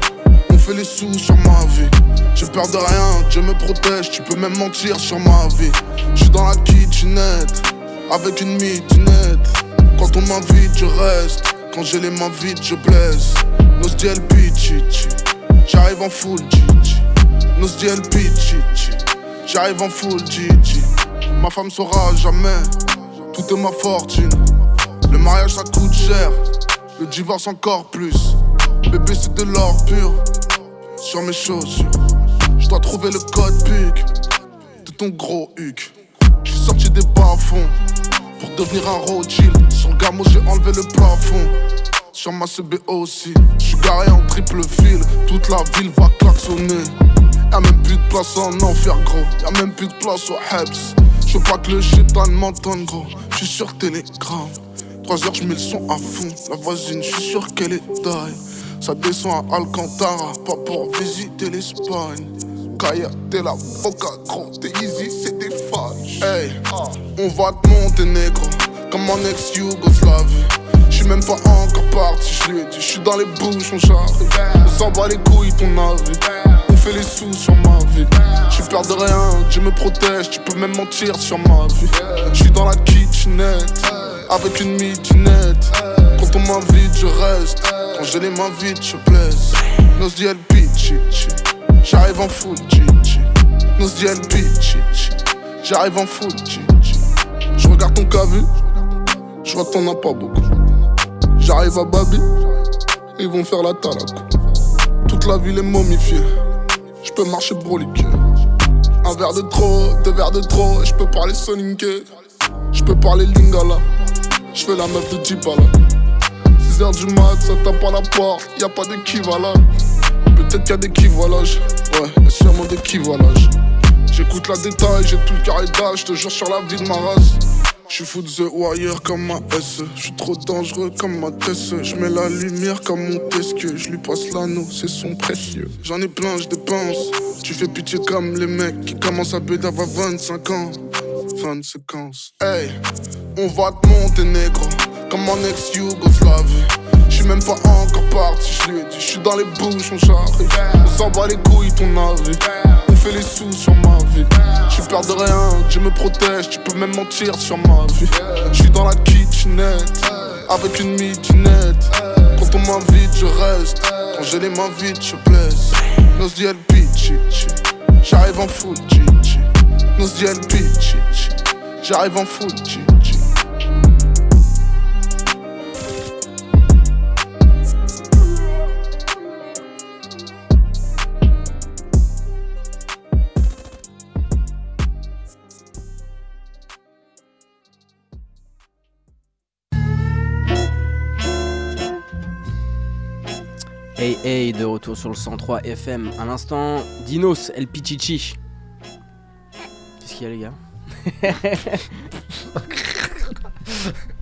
[SPEAKER 14] On fait les sous sur ma vie. J'ai peur de rien, Dieu me protège, tu peux même mentir sur ma vie. J'suis dans la kitchenette, avec une midinette. Quand on m'invite, je reste. Quand j'ai les mains vides, je blesse. Nos DL pichichi, j'arrive en full Gigi. Nos DL pichichi, j'arrive en full Gigi. Ma femme saura jamais, tout est ma fortune. Le mariage ça coûte cher, le divorce encore plus. Bébé c'est de l'or pur, sur mes chaussures. Je dois trouver le code PIC de ton gros huc. J'suis sorti des bas-fonds pour devenir un Rothschild. Sur le gamo j'ai enlevé le plafond. Sur ma CB aussi, j'suis garé en triple fil. Toute la ville va klaxonner. Y'a même plus de place en enfer gros, y'a même plus de place au Hebs. Je veux pas que le chétan m'entende gros, j'suis sur Telegram. 3 heures j'mets le son à fond, la voisine j'suis sûr qu'elle est taille. Ça descend à Alcantara, pas pour visiter l'Espagne. Kaya, t'es la boca gros, t'es easy, c'est des fâches. Hey, on va te monter négro, comme en ex-Yougoslavie. J'suis même pas encore parti, j'lui ai dit, j'suis dans les bouchons, j'arrive. On s'en bat les couilles, ton avis. On fait les sous sur ma vie. J'ai peur de rien, Dieu me protège, tu peux même mentir sur ma vie. J'suis dans la kitchenette, avec une midinette. Quand on m'invite, je reste. Quand j'ai les mains vides, je blesse. Nos diel pitchy, j'arrive en full chichi. Nos diel pitchy, j'arrive en full chichi. Je regarde ton cas vu, je vois t'en as pas beaucoup. J'arrive à Babi, ils vont faire la talakou. Toute la ville est momifiée, je peux marcher broliqué. Un verre de trop, deux verres de trop, je peux parler soninké. Je peux parler lingala, je fais la meuf de Djibala. 6h du mat, ça tape à la porte, y a pas d'équivalent. Peut-être qu'il y a des kivolages, ouais, sûrement des kivolages. J'écoute la détail, j'ai tout le carré d'âge, je te jure sur la vie de ma race. Je fou de The Wire comme ma S. Je trop dangereux comme ma Tess. Je mets la lumière comme mon tesque. Je lui passe l'anneau, c'est son précieux. J'en ai plein, je dépense. Tu fais pitié comme les mecs qui commencent à baiser avant 25 ans. Fin de. Hey, on va te monter négro. Comme en ex-Yougoslavie. Je suis même pas encore parti, je lui ai dit. Je suis dans les bouches, on j'arrive. On s'en bat les couilles, ton avis. On fait les sous sur ma vie. Je peur de rien, je me protège. Tu peux même mentir sur ma vie. Je suis dans la kitchenette. Avec une midinette. Quand on m'invite, je reste. Quand j'ai les mains vides, je blesse. Nos diel pitchy. J'arrive en full chichi. Nos diel pitchy. J'arrive en full chichi.
[SPEAKER 7] Hey hey, de retour sur le 103 FM. À l'instant, Dinos, El Pichichi. Qu'est-ce qu'il y a, les gars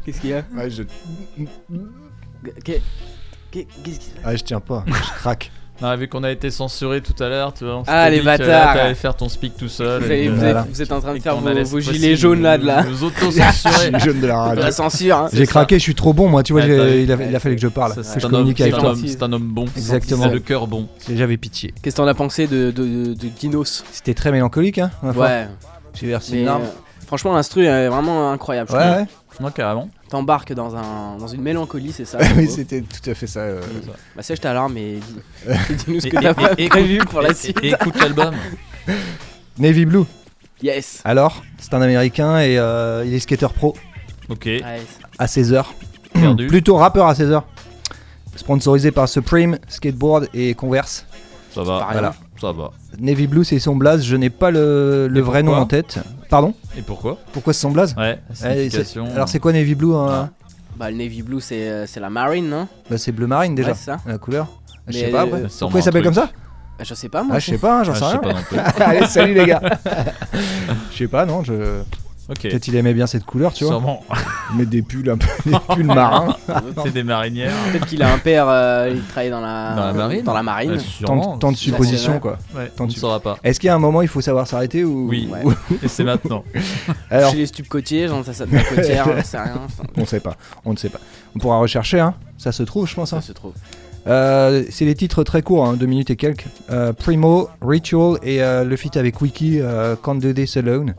[SPEAKER 7] Qu'est-ce qu'il y a
[SPEAKER 9] Ouais, je.
[SPEAKER 7] Qu'est- qu'est- Qu'est-ce qu'il y a
[SPEAKER 9] Ah, je tiens pas, je craque.
[SPEAKER 8] Non, vu qu'on a été censuré tout à l'heure, tu vois. on
[SPEAKER 7] Ah, les
[SPEAKER 8] dit que là,
[SPEAKER 7] bâtards.
[SPEAKER 8] T'allais faire ton speak tout seul.
[SPEAKER 7] Vous,
[SPEAKER 8] et
[SPEAKER 7] avez-
[SPEAKER 8] que-
[SPEAKER 7] vous
[SPEAKER 8] voilà.
[SPEAKER 7] avez- vous êtes en train de faire vos, gilets jaunes là de la.
[SPEAKER 8] Nous auto-censurer.
[SPEAKER 9] Gilet jaune de la radio.
[SPEAKER 7] La censure. hein.
[SPEAKER 9] J'ai craqué, je suis trop bon, moi, tu vois, il, a, il a fallu que je parle,
[SPEAKER 8] Ça,
[SPEAKER 9] que
[SPEAKER 8] C'est
[SPEAKER 9] je
[SPEAKER 8] un, homme, c'est
[SPEAKER 9] avec
[SPEAKER 8] un
[SPEAKER 9] toi.
[SPEAKER 8] homme- c'est un homme bon.
[SPEAKER 9] Exactement.
[SPEAKER 8] C'est le cœur bon.
[SPEAKER 9] Et J'avais pitié.
[SPEAKER 7] Qu'est-ce que t'en as pensé de, de, de Dinos
[SPEAKER 9] C'était très mélancolique, hein.
[SPEAKER 7] Ouais.
[SPEAKER 9] J'ai versé
[SPEAKER 7] Mais,
[SPEAKER 9] une larme.
[SPEAKER 7] euh, franchement, l'instru est vraiment incroyable. je
[SPEAKER 9] Ouais, ouais.
[SPEAKER 8] Non, carrément.
[SPEAKER 7] T'embarques dans, un, dans une mélancolie, c'est ça
[SPEAKER 9] oui, c'était tout à fait ça. euh,
[SPEAKER 7] Bah, sèche ta larme et dis- et dis-nous ce que t'as prévu
[SPEAKER 8] écoute-
[SPEAKER 7] pour la suite.
[SPEAKER 8] et écoute l'album.
[SPEAKER 9] Navy Blue.
[SPEAKER 7] Yes.
[SPEAKER 9] Alors, c'est un américain et euh, il est skater pro
[SPEAKER 8] Ok.
[SPEAKER 9] À 16h.
[SPEAKER 8] Perdu.
[SPEAKER 9] Plutôt rappeur à 16h. Sponsorisé par Supreme, Skateboard et Converse.
[SPEAKER 8] Ça va.
[SPEAKER 9] Voilà.
[SPEAKER 8] Ça va.
[SPEAKER 9] Navy Blue, c'est son blaze. Je n'ai pas le, le vrai nom en tête. Pardon
[SPEAKER 8] Et pourquoi
[SPEAKER 9] Pourquoi c'est son blaze
[SPEAKER 8] Ouais, la
[SPEAKER 9] Eh, c'est-. Alors, c'est quoi Navy Blue hein
[SPEAKER 7] Bah, le Navy Blue, c'est euh, c'est la marine, non
[SPEAKER 9] Bah, C'est bleu marine déjà.
[SPEAKER 7] Ouais, c'est ça.
[SPEAKER 9] La couleur. Je
[SPEAKER 7] Mais,
[SPEAKER 9] sais pas après.
[SPEAKER 7] euh,
[SPEAKER 8] sûrement
[SPEAKER 9] Pourquoi il s'appelle comme ça
[SPEAKER 7] Bah, Je sais pas, moi.
[SPEAKER 9] Ah, je sais pas, hein, j'en
[SPEAKER 8] Ah,
[SPEAKER 9] sais
[SPEAKER 8] je sais
[SPEAKER 9] rien.
[SPEAKER 8] pas non plus.
[SPEAKER 9] Allez, salut les gars. Je sais pas, non, je. Peut-être il aimait bien cette couleur, tu vois.
[SPEAKER 8] Sûrement.
[SPEAKER 9] Il met des pulls un peu, des pulls marins.
[SPEAKER 8] C'est des marinières.
[SPEAKER 7] Peut-être qu'il a un père, euh, il travaille dans la,
[SPEAKER 8] Dans la marine
[SPEAKER 7] Dans la marine.
[SPEAKER 8] Ouais,
[SPEAKER 9] Tant,
[SPEAKER 8] sûrement.
[SPEAKER 9] de- tant de
[SPEAKER 7] C'est
[SPEAKER 9] suppositions quoi.
[SPEAKER 8] Ouais,
[SPEAKER 9] Tant
[SPEAKER 8] on ne
[SPEAKER 9] sup-
[SPEAKER 8] saura pas.
[SPEAKER 9] Est-ce qu'il y a un moment il faut savoir s'arrêter ou
[SPEAKER 8] Oui.
[SPEAKER 7] Ouais.
[SPEAKER 8] Et c'est maintenant.
[SPEAKER 9] Alors,
[SPEAKER 7] Chez les stupes côtiers, genre ça, ça de la côtière, j'en sais rien. Enfin,
[SPEAKER 9] on sait pas, on ne sait pas. On pourra rechercher, hein. Ça se trouve, je pense.
[SPEAKER 7] ça
[SPEAKER 9] hein.
[SPEAKER 7] se trouve.
[SPEAKER 9] Euh, c'est des titres très courts, hein, deux minutes et quelques. Euh, Primo, Ritual et euh, le feat avec Wiki, euh, Can't Do This Alone.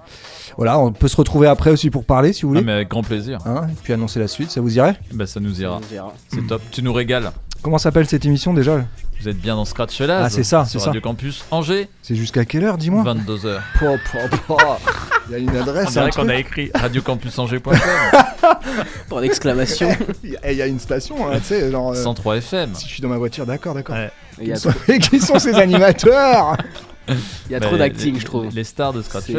[SPEAKER 9] Voilà, on peut se retrouver après aussi pour parler si vous
[SPEAKER 8] Ah,
[SPEAKER 9] voulez.
[SPEAKER 8] mais avec grand plaisir.
[SPEAKER 9] Hein, et puis annoncer la suite, ça vous irait?
[SPEAKER 8] Bah, ça nous ira. C'est top. Tu nous régales.
[SPEAKER 9] Comment s'appelle cette émission déjà?
[SPEAKER 8] Vous êtes bien dans Scratch
[SPEAKER 9] Ah, c'est ça, c'est ça.
[SPEAKER 8] Radio Campus Angers,
[SPEAKER 9] C'est jusqu'à quelle heure, dis-moi?
[SPEAKER 8] 22h.
[SPEAKER 9] Po, po, po. Il y a une
[SPEAKER 8] On
[SPEAKER 9] adresse, un
[SPEAKER 8] dirait qu'on a écrit radiocampusangers.com
[SPEAKER 7] Pour l'exclamation.
[SPEAKER 9] Il y a- il y a une station, hein, tu sais, genre. euh,
[SPEAKER 8] 103 FM.
[SPEAKER 9] Si je suis dans ma voiture, d'accord, d'accord.
[SPEAKER 8] Ouais.
[SPEAKER 7] A
[SPEAKER 9] Qui, sont... qui sont ces animateurs?
[SPEAKER 7] Il y a
[SPEAKER 8] Bah,
[SPEAKER 7] trop
[SPEAKER 8] les-
[SPEAKER 7] d'acting, je trouve.
[SPEAKER 8] Les stars de Scratch
[SPEAKER 7] C'est-.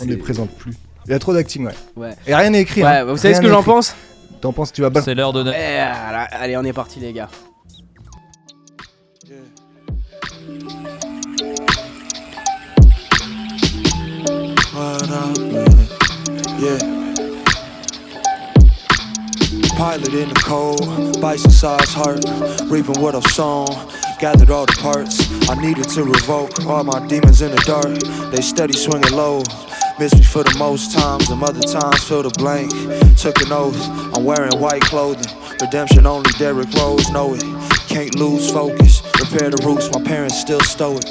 [SPEAKER 9] On ne les présente plus. Il y a trop d'acting, ouais.
[SPEAKER 7] Ouais.
[SPEAKER 9] Et rien n'est écrit.
[SPEAKER 7] Ouais,
[SPEAKER 9] hein.
[SPEAKER 7] vous savez
[SPEAKER 9] Rien
[SPEAKER 7] ce que j'en pense
[SPEAKER 9] T'en penses, tu vas balancer.
[SPEAKER 8] C'est l'heure de.
[SPEAKER 7] Eh, Allez, on est parti, les gars.
[SPEAKER 15] Yeah. Pilot in the cold, bison sized heart, reaping what I've sown. Gathered all the parts I needed to revoke all my demons in the dark. They steady swinging low. Miss me for the most times, and other times fill the blank. Took an oath, I'm wearing white clothing. Redemption only Derrick Rose know it. Can't lose focus, repair the roots, my parents still stoic.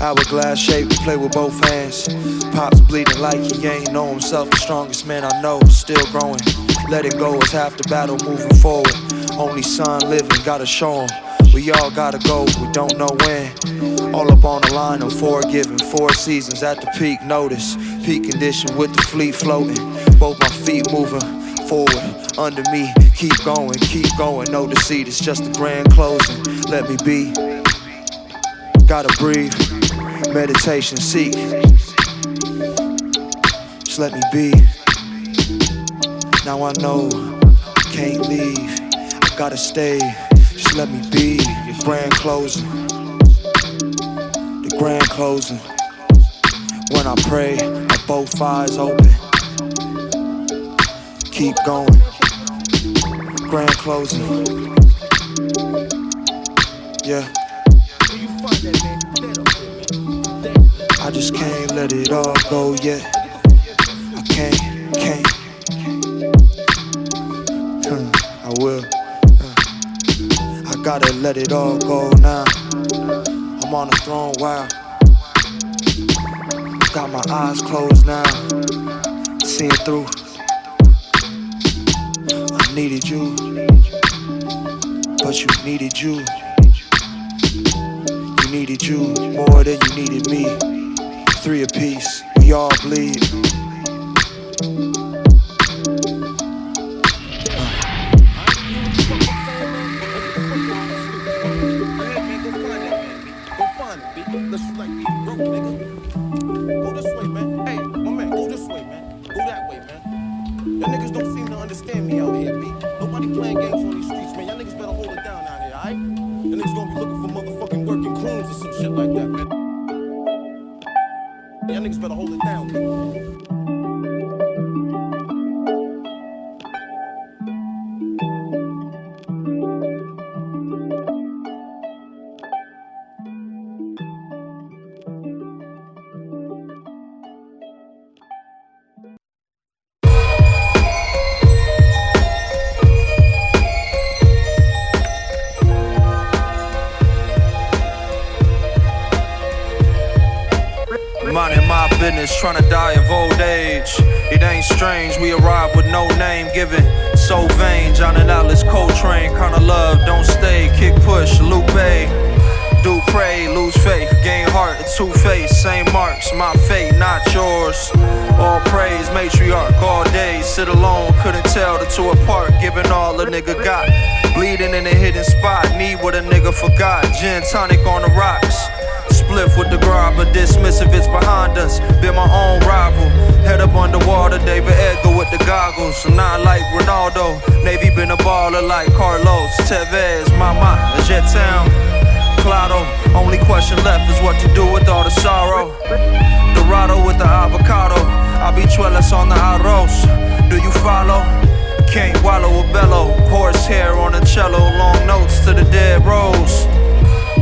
[SPEAKER 15] Hourglass shape, we play with both hands. Pops bleeding like he ain't know himself. The strongest man I know, still growing. Let it go is half the battle moving forward. Only son living, gotta show him. We all gotta go, we don't know when. All up on the line, I'm forgiving. Four seasons at the peak, notice. Peak condition with the fleet floating. Both my feet moving forward, under me. Keep going, keep going. No deceit, it's just a grand closing. Let me be. Gotta breathe. Meditation, seek. Just let me be. Now I know I can't leave. I gotta stay. Just let me be. The grand closing. The grand closing. When I pray, I both eyes open. Keep going. Grand closing. Yeah. I just can't let it all go yet. I can't, can't. Hmm, I will. Uh, I gotta let it all go now. I'm on the throne, wow. Got my eyes closed now. See it through. I needed you, but you needed you. You needed you more than you needed me. Three apiece, we all bleed.
[SPEAKER 16] Goggles. I'm not like Ronaldo. Navy been a baller like Carlos Tevez. Mama, a jet town. Claro, only question left is what to do with all the sorrow. Dorado with the avocado. Habichuelas on the arroz. Do you follow? Can't wallow a bellow. Horse hair on a cello. Long notes to the dead rose.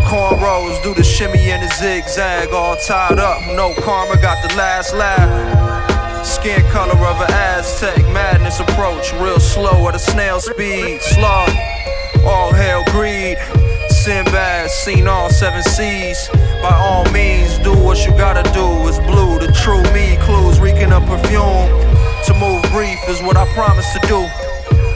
[SPEAKER 16] Cornrows, do the shimmy and the zigzag, all tied up. No karma, got the last laugh. Skin color of an Aztec, madness approach, real slow at a snail speed. Sloth, all hail greed. Sinbad, seen all seven seas. By all means, do what you gotta do. It's blue, the true me, clues reeking of perfume. To move brief is what I promised to do.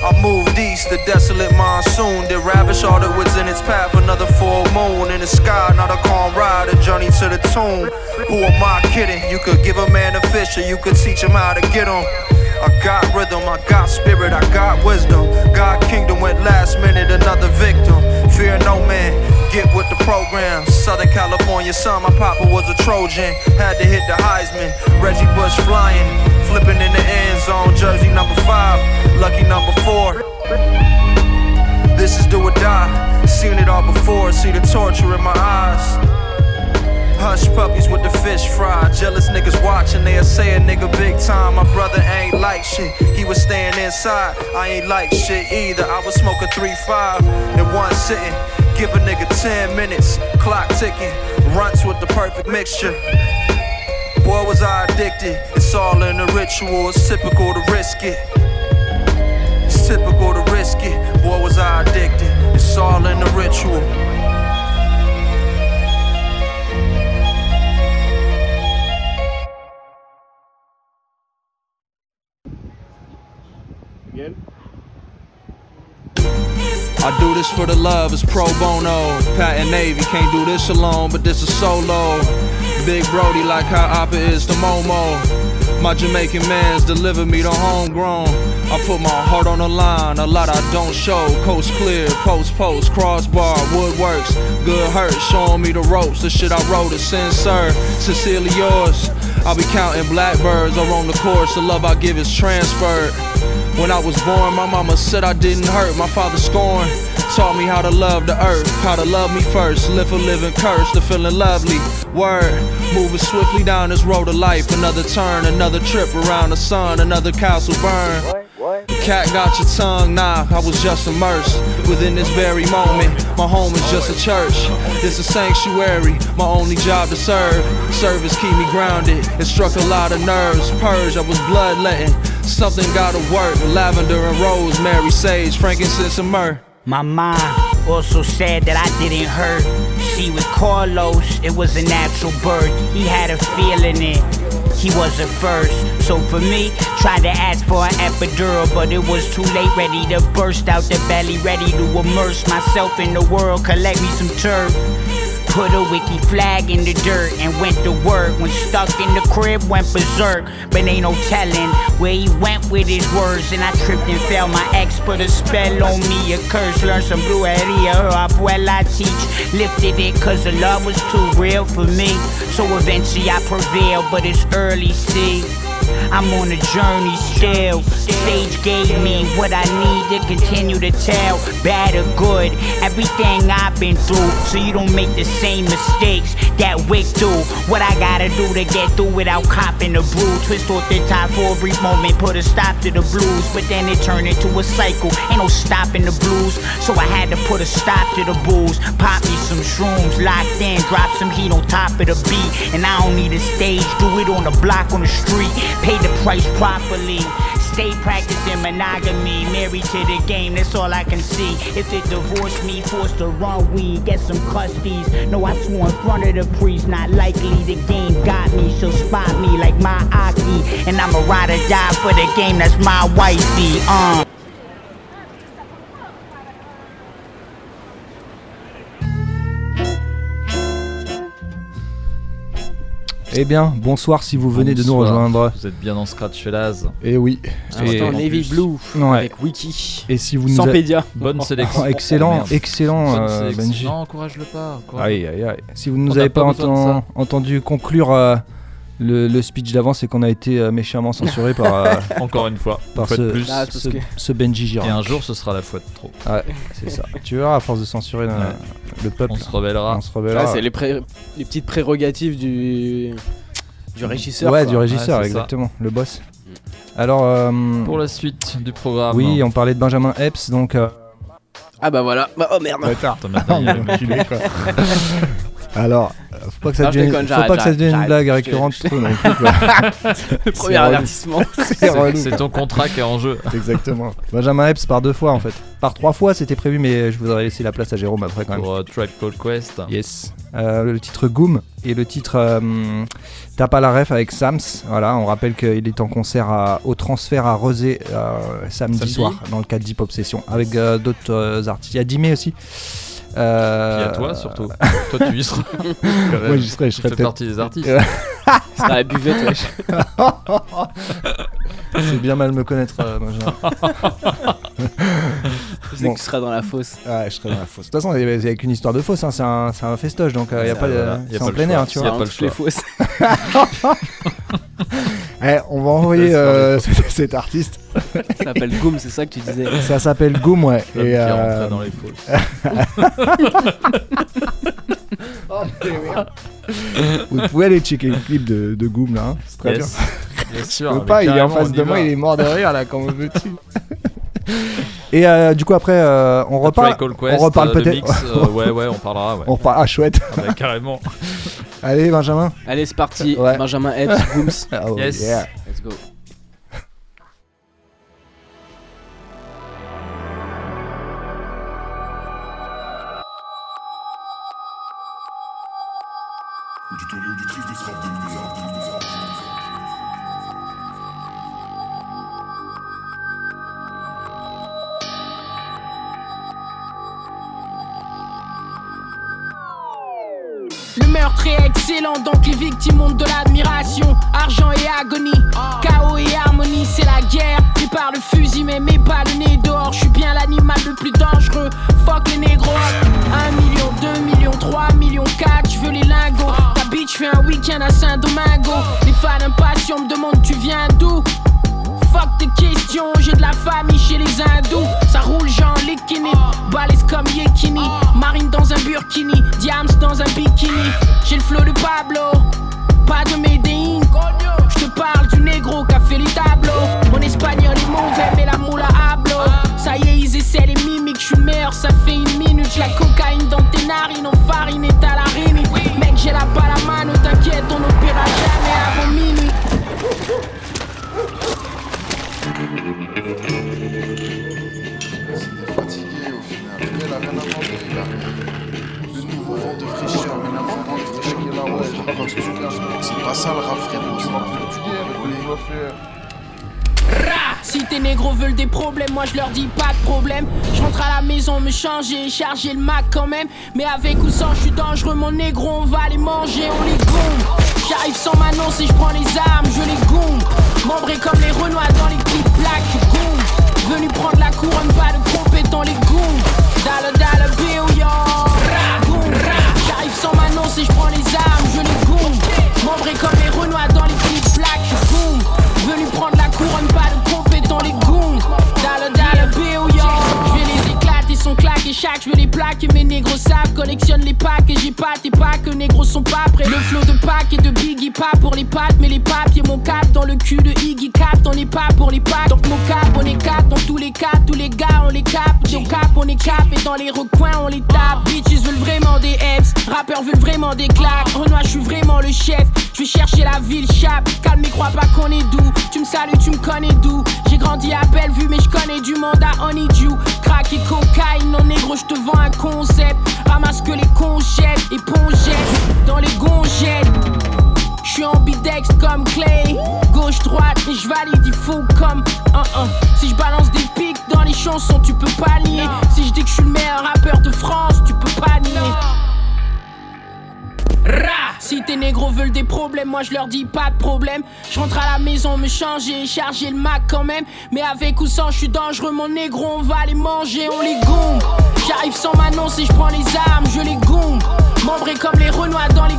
[SPEAKER 16] I moved east, the desolate monsoon did ravish all that was in its path. Another full moon in the sky, not a calm ride, a journey to the tomb. Who am I kidding? You could give a man a fish, or you could teach him how to get him. I got rhythm, I got spirit, I got wisdom. God kingdom went last minute, another victim. Fear no man, get with the program. Southern California son, my papa was a Trojan. Had to hit the Heisman. Reggie Bush flying, flipping in the end zone. Jersey number five, lucky number four. This is do or die. Seen it all before, see the torture in my eyes. Hush puppies with the fish fry. Jealous niggas watching, they'll say a nigga big time. My brother ain't like shit, he was staying inside. I ain't like shit either. I was smoking 3-5 in one sitting. Give a nigga 10 minutes, clock ticking. Runts with the perfect mixture. Boy, was I addicted. It's all in the ritual, it's typical to risk it. It's typical to risk it. Boy, was I addicted. It's all in the ritual.
[SPEAKER 17] I do this for the love, it's pro bono. Pat and Navy can't do this alone, but this is solo. Big Brody like how Oppa is to Momo. My Jamaican mans deliver me the homegrown. I put my heart on the line, a lot I don't show. Coast clear, post post, crossbar, woodworks. Good hurt, showing me the ropes. The shit I wrote is sincere, sincerely yours. I'll be counting blackbirds or on the course. The love I give is transferred. When I was born, my mama said I didn't hurt. My father scorned, taught me how to love the earth, how to love me first. Live a living curse, to feeling lovely. Word, moving swiftly down this road of life. Another turn, another trip around the sun, another castle burn. Cat got your tongue, nah, I was just immersed within this very moment. My home is just a church, it's a sanctuary, my only job to serve. Service keep me grounded, it struck a lot of nerves. Purge, I was bloodletting, something gotta work. With lavender and rosemary, sage, frankincense and myrrh.
[SPEAKER 18] My mom also said that I didn't hurt. See, with Carlos, it was a natural birth. He had a feeling it. He was a first. So for me, tried to ask for an epidural, but it was too late. Ready to burst out the belly, ready to immerse myself in the world, collect me some turf. Put a wiki flag in the dirt and went to work. When stuck in the crib, went berserk. But ain't no telling where he went with his words. And I tripped and fell. My ex put a spell on me, a curse. Learned some brujeria. Her abuela teach. Lifted it cause the love was too real for me. So eventually I prevailed, but it's early, see. I'm on a journey still. Sage gave me what I need to continue to tell. Bad or good, everything I've been through. So you don't make the same mistakes that Wick do. What I gotta do to get through without copping the brew. Twist off the top for a brief moment, put a stop to the blues. But then it turned into a cycle. Ain't no stopping the blues. So I had to put a stop to the booze. Pop me some shrooms, locked in, drop some heat on top of the beat. And I don't need a stage, do it on the block, on the street. Pay the price properly. Stay practicing monogamy, married to the game, that's all I can see. If it divorced me, forced to run weed, get some custodies. No, I swore in front of the priest, not likely the game got me. She'll spot me like my Aki, and I'm a ride or die for the game, that's my wifey. Uh.
[SPEAKER 9] Eh bien, bonsoir si vous venez de nous rejoindre.
[SPEAKER 8] Vous êtes bien dans Scratch Fellas.
[SPEAKER 9] Et oui.
[SPEAKER 7] À l'instant, Navy Blue
[SPEAKER 9] Ouais.
[SPEAKER 7] avec Wiki.
[SPEAKER 9] Et si vous nous
[SPEAKER 7] Sans
[SPEAKER 9] a-
[SPEAKER 7] pédia.
[SPEAKER 8] Bonne sélection.
[SPEAKER 9] Oh, excellent, excellent,
[SPEAKER 8] Bonne
[SPEAKER 9] euh,
[SPEAKER 8] sélection.
[SPEAKER 9] Benji.
[SPEAKER 8] Non, encourage-le pas. encourage-
[SPEAKER 9] Aïe, aïe, aïe. Si vous ne nous avez pas, entendu conclure euh, le, le speech d'avant, c'est qu'on a été euh, méchamment censuré par. euh,
[SPEAKER 8] Encore une fois,
[SPEAKER 9] Par
[SPEAKER 8] une fois
[SPEAKER 9] ce,
[SPEAKER 8] de plus.
[SPEAKER 7] Ah,
[SPEAKER 9] ce,
[SPEAKER 7] parce que-
[SPEAKER 9] ce Benji Girard.
[SPEAKER 8] Et un jour, ce sera la fois de trop.
[SPEAKER 9] Ouais, c'est ça. Tu verras, à force de censurer le,
[SPEAKER 8] Ouais.
[SPEAKER 9] le peuple.
[SPEAKER 8] On se rebellera.
[SPEAKER 9] On se rebellera.
[SPEAKER 7] Ah, c'est les, pré- les petites prérogatives du, du régisseur.
[SPEAKER 9] Ouais,
[SPEAKER 7] quoi.
[SPEAKER 9] du régisseur,
[SPEAKER 8] Ouais, c'est ça.
[SPEAKER 9] exactement. Le boss. Alors. euh,
[SPEAKER 8] Pour la suite du programme.
[SPEAKER 9] oui, on parlait de Benjamin Epps, donc. euh,
[SPEAKER 7] Ah bah voilà. Bah, oh merde.
[SPEAKER 9] Alors, faut pas que ça
[SPEAKER 7] Non,
[SPEAKER 9] devienne,
[SPEAKER 7] déconne,
[SPEAKER 9] faut pas que ça devienne une blague récurrente
[SPEAKER 7] je-
[SPEAKER 9] non plus, quoi.
[SPEAKER 7] Le premier avertissement.
[SPEAKER 9] C'est
[SPEAKER 8] ton contrat qui est en jeu.
[SPEAKER 9] Exactement. Benjamin Epps par deux fois en fait. Par trois fois c'était prévu, mais je voudrais laisser la place à Jérôme après quand même.
[SPEAKER 8] Pour euh, Tribe Called Quest.
[SPEAKER 9] Yes. Euh, le titre Goom et le titre euh, T'as pas la ref avec Sams. Voilà, on rappelle qu'il est en concert à- au transfert à Rosé euh, samedi,
[SPEAKER 8] Samedi.
[SPEAKER 9] soir dans le cadre d'Hip Obsession avec euh, d'autres euh, artistes. Il y a Dimé aussi. Euh,
[SPEAKER 8] Et à toi surtout. toi, tu y seras.
[SPEAKER 9] Moi, j'y serai, je
[SPEAKER 8] Tu
[SPEAKER 9] serai
[SPEAKER 8] fais
[SPEAKER 9] peut-être-
[SPEAKER 8] partie des artistes.
[SPEAKER 7] C'est dans la buvette, wesh.
[SPEAKER 9] C'est bien mal me connaître, euh, Benjamin.
[SPEAKER 7] Je sais
[SPEAKER 9] Bon.
[SPEAKER 7] que tu seras dans la fosse.
[SPEAKER 9] Ouais, je serai dans la fosse. De toute façon, il n'y a qu'une histoire de fosse, hein, c'est un, festoche, donc il n'y a pas de.
[SPEAKER 8] voilà, y a
[SPEAKER 9] c'est
[SPEAKER 8] pas
[SPEAKER 9] en
[SPEAKER 8] le
[SPEAKER 9] plein
[SPEAKER 8] choix.
[SPEAKER 9] air, tu
[SPEAKER 8] Y
[SPEAKER 9] vois.
[SPEAKER 8] a pas le
[SPEAKER 7] Toutes les
[SPEAKER 8] choix.
[SPEAKER 7] fosses.
[SPEAKER 9] Eh, on va envoyer euh, cet, artiste.
[SPEAKER 7] Ça s'appelle Goom, c'est ça que tu disais.
[SPEAKER 9] Ça s'appelle Goom, ouais. Et,
[SPEAKER 8] qui
[SPEAKER 9] euh,
[SPEAKER 8] dans les fosses.
[SPEAKER 9] Vous pouvez aller checker le clip de, de Goom là, hein, c'est très
[SPEAKER 8] Yes. Bien
[SPEAKER 9] bien.
[SPEAKER 8] sûr.
[SPEAKER 9] Je peux
[SPEAKER 8] mais
[SPEAKER 9] pas, il est en face de moi, il est mort de rire là quand on veut dessus. Et euh, du coup après, euh, on reparle.
[SPEAKER 8] Quest,
[SPEAKER 9] on reparle
[SPEAKER 8] euh,
[SPEAKER 9] peut-être.
[SPEAKER 8] euh, ouais, ouais, on parlera. Ouais.
[SPEAKER 9] On reparle. Ah chouette.
[SPEAKER 8] Ah bah, carrément.
[SPEAKER 9] Allez Benjamin.
[SPEAKER 7] Allez, c'est parti.
[SPEAKER 9] Ouais.
[SPEAKER 7] Benjamin Epps, Gooms.
[SPEAKER 9] Oh,
[SPEAKER 8] Yes.
[SPEAKER 9] yeah.
[SPEAKER 7] Let's go.
[SPEAKER 19] Si tes négros veulent des problèmes, moi je leur dis pas de problème. Je rentre à la maison me changer, charger le Mac quand même. Mais avec ou sans, je suis dangereux, mon négro, on va les manger, on les gombe. J'arrive sans m'annoncer, je prends les armes, je les gombe. Membré comme les Renois dans les clips plaques, je gombe. Venu prendre la couronne, pas de compétent, les gombe. Dalle, dalle. Gombe. J'arrive sans m'annoncer, je prends les armes, je les gombe. Membré comme les Renois dans les clips chaque je vais les plaquer. Mes négros savent, collectionne les packs. Et j'ai pas tes packs, négros sont pas prêts. Le flow de pack et de Biggie, pas pour les pattes, mais les papiers, mon cap dans le cul de Iggy Cap. On est pas pour les packs, donc mon cap, on est quatre. Dans tous les cas, tous les gars, on les cap. Au cap, on est cap. Et dans les recoins, on les tape. Bitches veulent vraiment des F's, rappeurs veulent vraiment des claques. Renoir, je suis vraiment le chef. Je vais chercher la ville, chape. Calme, et crois pas qu'on est doux. Tu me salues, tu me connais d'où? J'ai grandi à Bellevue, mais je connais du monde à Honeydew. Crack et cocaïne, non négro, je te vends un concept. Ramasse que les conchettes et pongettes dans les gongettes. Je suis ambidex comme Clay, gauche droite, mais je valide, il faut comme un un. Si je balance des pics dans les chansons, tu peux pas nier. Si je dis que je suis le meilleur rappeur de France, tu peux pas nier. Ra Si tes négros veulent des problèmes, moi je leur dis pas de problème. Je rentre à la maison me changer, charger le Mac quand même. Mais avec ou sans, je suis dangereux, mon négro, on va les manger, on les gombe. J'arrive sans m'annoncer, je prends les armes, je les gombe. Membré comme les Renois dans les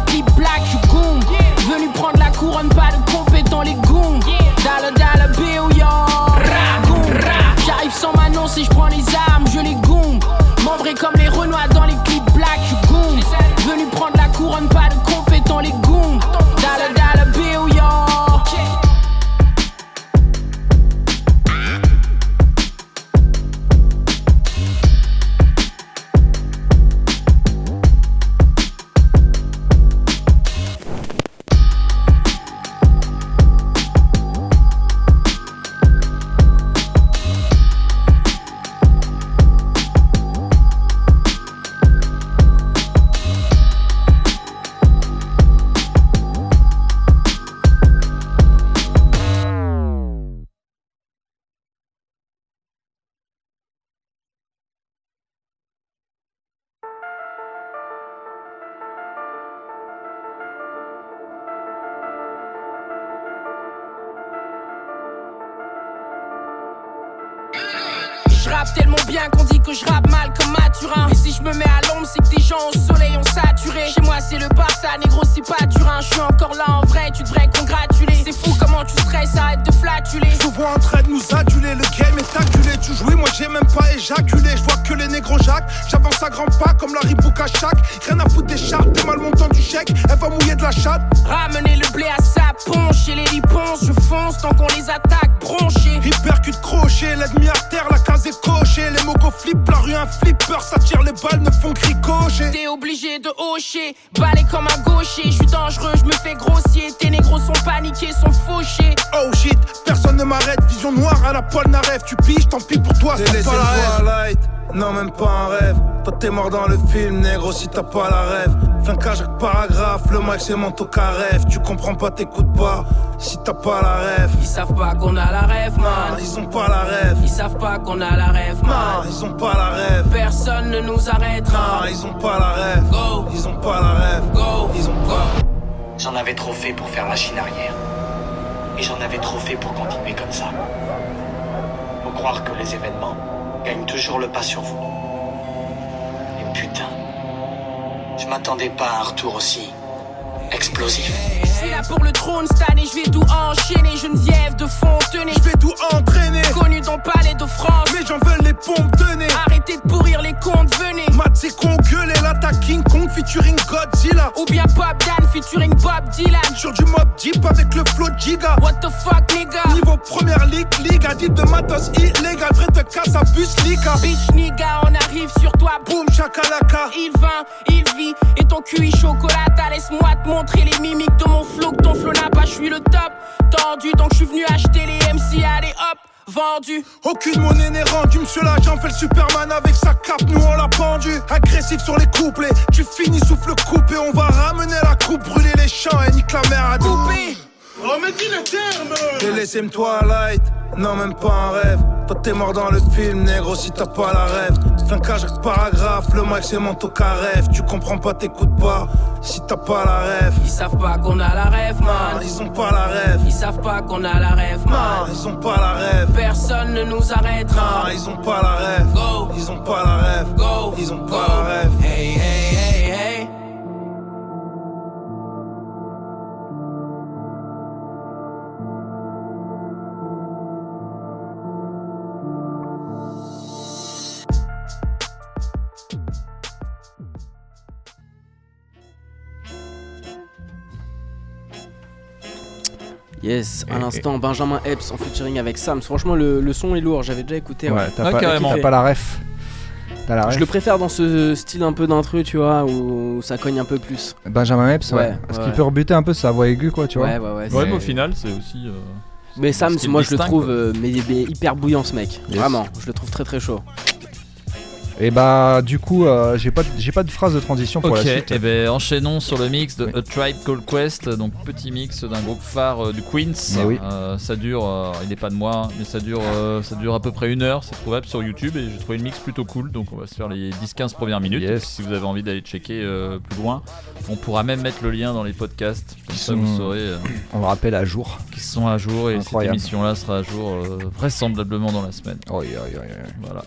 [SPEAKER 20] Je vois que les négros Jacques, j'avance à grands pas comme la Ribouk à chaque. Rien à foutre des chartes, t'es mal montant du chèque. Elle va mouiller de la chatte.
[SPEAKER 19] Ramener le blé à sa ponche et les liponces, je fonce tant qu'on les attaque bronchés.
[SPEAKER 20] Hypercute crochet, l'ennemi à terre, la case est cochée. Les mogos flippent, la rue un flipper, ça tire les balles, ne font que ricocher.
[SPEAKER 19] T'es obligé de hocher, balai comme un gaucher. Je suis dangereux, je me fais grossier. Tes négros sont paniqués, sont fauchés.
[SPEAKER 20] Oh shit, personne ne m'arrête. Vision noire à la poêle n'arrête. Tu piges, tant pis pour toi,
[SPEAKER 21] T'es
[SPEAKER 20] c'est pas la
[SPEAKER 21] le
[SPEAKER 20] rêve.
[SPEAKER 21] light, non même pas un rêve. Toi t'es mort dans le film, négro, si t'as pas la rêve.
[SPEAKER 20] Flinquage chaque paragraphe, le mic c'est mon caref. Tu comprends pas, t'écoutes pas. Si t'as pas la rêve,
[SPEAKER 19] Ils savent pas qu'on a la rêve, man.
[SPEAKER 20] ils ont pas la rêve.
[SPEAKER 19] Ils savent pas qu'on a la rêve, man.
[SPEAKER 20] Non, ils ont pas la rêve.
[SPEAKER 19] Personne ne nous arrêtera.
[SPEAKER 20] Non, ils ont pas la rêve.
[SPEAKER 19] Go,
[SPEAKER 20] Ils ont pas la rêve.
[SPEAKER 19] go,
[SPEAKER 20] Ils ont pas.
[SPEAKER 21] J'en avais trop fait pour faire machine arrière. Et j'en avais trop fait pour continuer comme ça. Faut croire que les événements gagnent toujours le pas sur vous. Et putain, je m'attendais pas à un retour aussi explosif.
[SPEAKER 19] Je suis là pour le trône cette année, je vais tout enchaîner. Geneviève de Fontenay,
[SPEAKER 20] Je vais tout entraîner.
[SPEAKER 19] connu dans le palais de France.
[SPEAKER 20] Mais j'en veux les pompes de nez.
[SPEAKER 19] Arrêtez de pourrir les comptes, venez.
[SPEAKER 20] Matt c'est con gueuler l'attaque King Kong featuring Godzilla.
[SPEAKER 19] Ou bien Bob Dan featuring Bob Dylan.
[SPEAKER 20] Sur du mob deep avec le flow de giga.
[SPEAKER 19] What the fuck, nigga?
[SPEAKER 20] Niveau première ligue, ligue addict de matos illégal. Vrai de casse à bus lika.
[SPEAKER 19] Bitch, nigga, on arrive sur toi.
[SPEAKER 20] Boom chakalaka.
[SPEAKER 19] Il vint, il vit, et ton cul est chocolata. Laisse-moi te montrer les mimiques de mon flow, que ton flow n'a pas, je suis le top. Tendu, donc je suis venu acheter les MC, allez hop, vendu.
[SPEAKER 20] Aucune monnaie n'est rendue, monsieur l'agent fait le Superman avec sa cape, nous on l'a pendu. Agressif sur les couplets, tu finis souffle coupé, on va ramener la coupe, brûler les champs et nique la mer à
[SPEAKER 19] Coupé,
[SPEAKER 20] Oh mais dis le terme Et laissez-moi Twilight, non même pas un rêve. Toi t'es mort dans le film négro si t'as pas la rêve. Chaque paragraphe, le mic c'est mon caref Tu comprends pas, t'écoutes pas, si t'as pas la rêve.
[SPEAKER 19] Ils savent pas qu'on a la rêve, man.
[SPEAKER 20] ils ont pas la rêve.
[SPEAKER 19] Ils savent pas qu'on a la rêve,
[SPEAKER 20] Non,
[SPEAKER 19] man.
[SPEAKER 20] ils ont pas la rêve.
[SPEAKER 19] Personne ne nous arrêtera.
[SPEAKER 20] Non, ils ont pas la rêve.
[SPEAKER 19] Go,
[SPEAKER 20] Ils ont pas la rêve.
[SPEAKER 19] Go,
[SPEAKER 20] Ils ont pas la rêve.
[SPEAKER 19] Hey, hey.
[SPEAKER 7] Yes, à
[SPEAKER 9] Et-
[SPEAKER 7] l'instant, Benjamin Epps en featuring avec Sam. Franchement, le, le son est lourd, j'avais déjà écouté.
[SPEAKER 9] Ouais,
[SPEAKER 7] ouais.
[SPEAKER 9] t'as
[SPEAKER 8] Ah,
[SPEAKER 9] pas,
[SPEAKER 8] carrément.
[SPEAKER 9] t'as pas la ref. T'as la
[SPEAKER 7] Je
[SPEAKER 9] ref.
[SPEAKER 7] le préfère dans ce style un peu d'instru, tu vois, où ça cogne un peu plus.
[SPEAKER 9] Benjamin Epps, ouais.
[SPEAKER 7] Ouais,
[SPEAKER 9] Parce
[SPEAKER 7] ouais.
[SPEAKER 9] qu'il peut rebuter un peu sa voix aiguë, quoi, tu vois.
[SPEAKER 7] ouais, ouais, ouais.
[SPEAKER 8] Ouais, mais au final, c'est aussi. euh,
[SPEAKER 7] Mais Sam, moi je le trouve euh, mais, mais hyper bouillant ce mec.
[SPEAKER 9] Yes.
[SPEAKER 7] Vraiment, je le trouve très très chaud.
[SPEAKER 9] Et bah, du coup, euh, j'ai pas, de- j'ai pas de phrase de transition pour
[SPEAKER 8] Ok,
[SPEAKER 9] la suite.
[SPEAKER 8] et ben enchaînons sur le mix de
[SPEAKER 9] Oui.
[SPEAKER 8] A Tribe Called Quest, donc petit mix d'un groupe phare euh, du Queens.
[SPEAKER 9] Oui.
[SPEAKER 8] Euh, ça dure, il n'est pas de moi, mais ça dure, ça dure à peu près une heure. C'est trouvable sur YouTube et j'ai trouvé le mix plutôt cool. Donc on va se faire les 10-15 premières minutes.
[SPEAKER 9] Yes.
[SPEAKER 8] Si vous avez envie d'aller checker plus loin, on pourra même mettre le lien dans les podcasts. Comme ça, vous
[SPEAKER 9] sont-
[SPEAKER 8] saurez
[SPEAKER 9] On le rappelle à jour.
[SPEAKER 8] qu'ils sont à jour et
[SPEAKER 9] Incroyable.
[SPEAKER 8] cette émission-là sera à jour vraisemblablement dans la semaine.
[SPEAKER 9] Oh, yeah, yeah, yeah.
[SPEAKER 8] Voilà.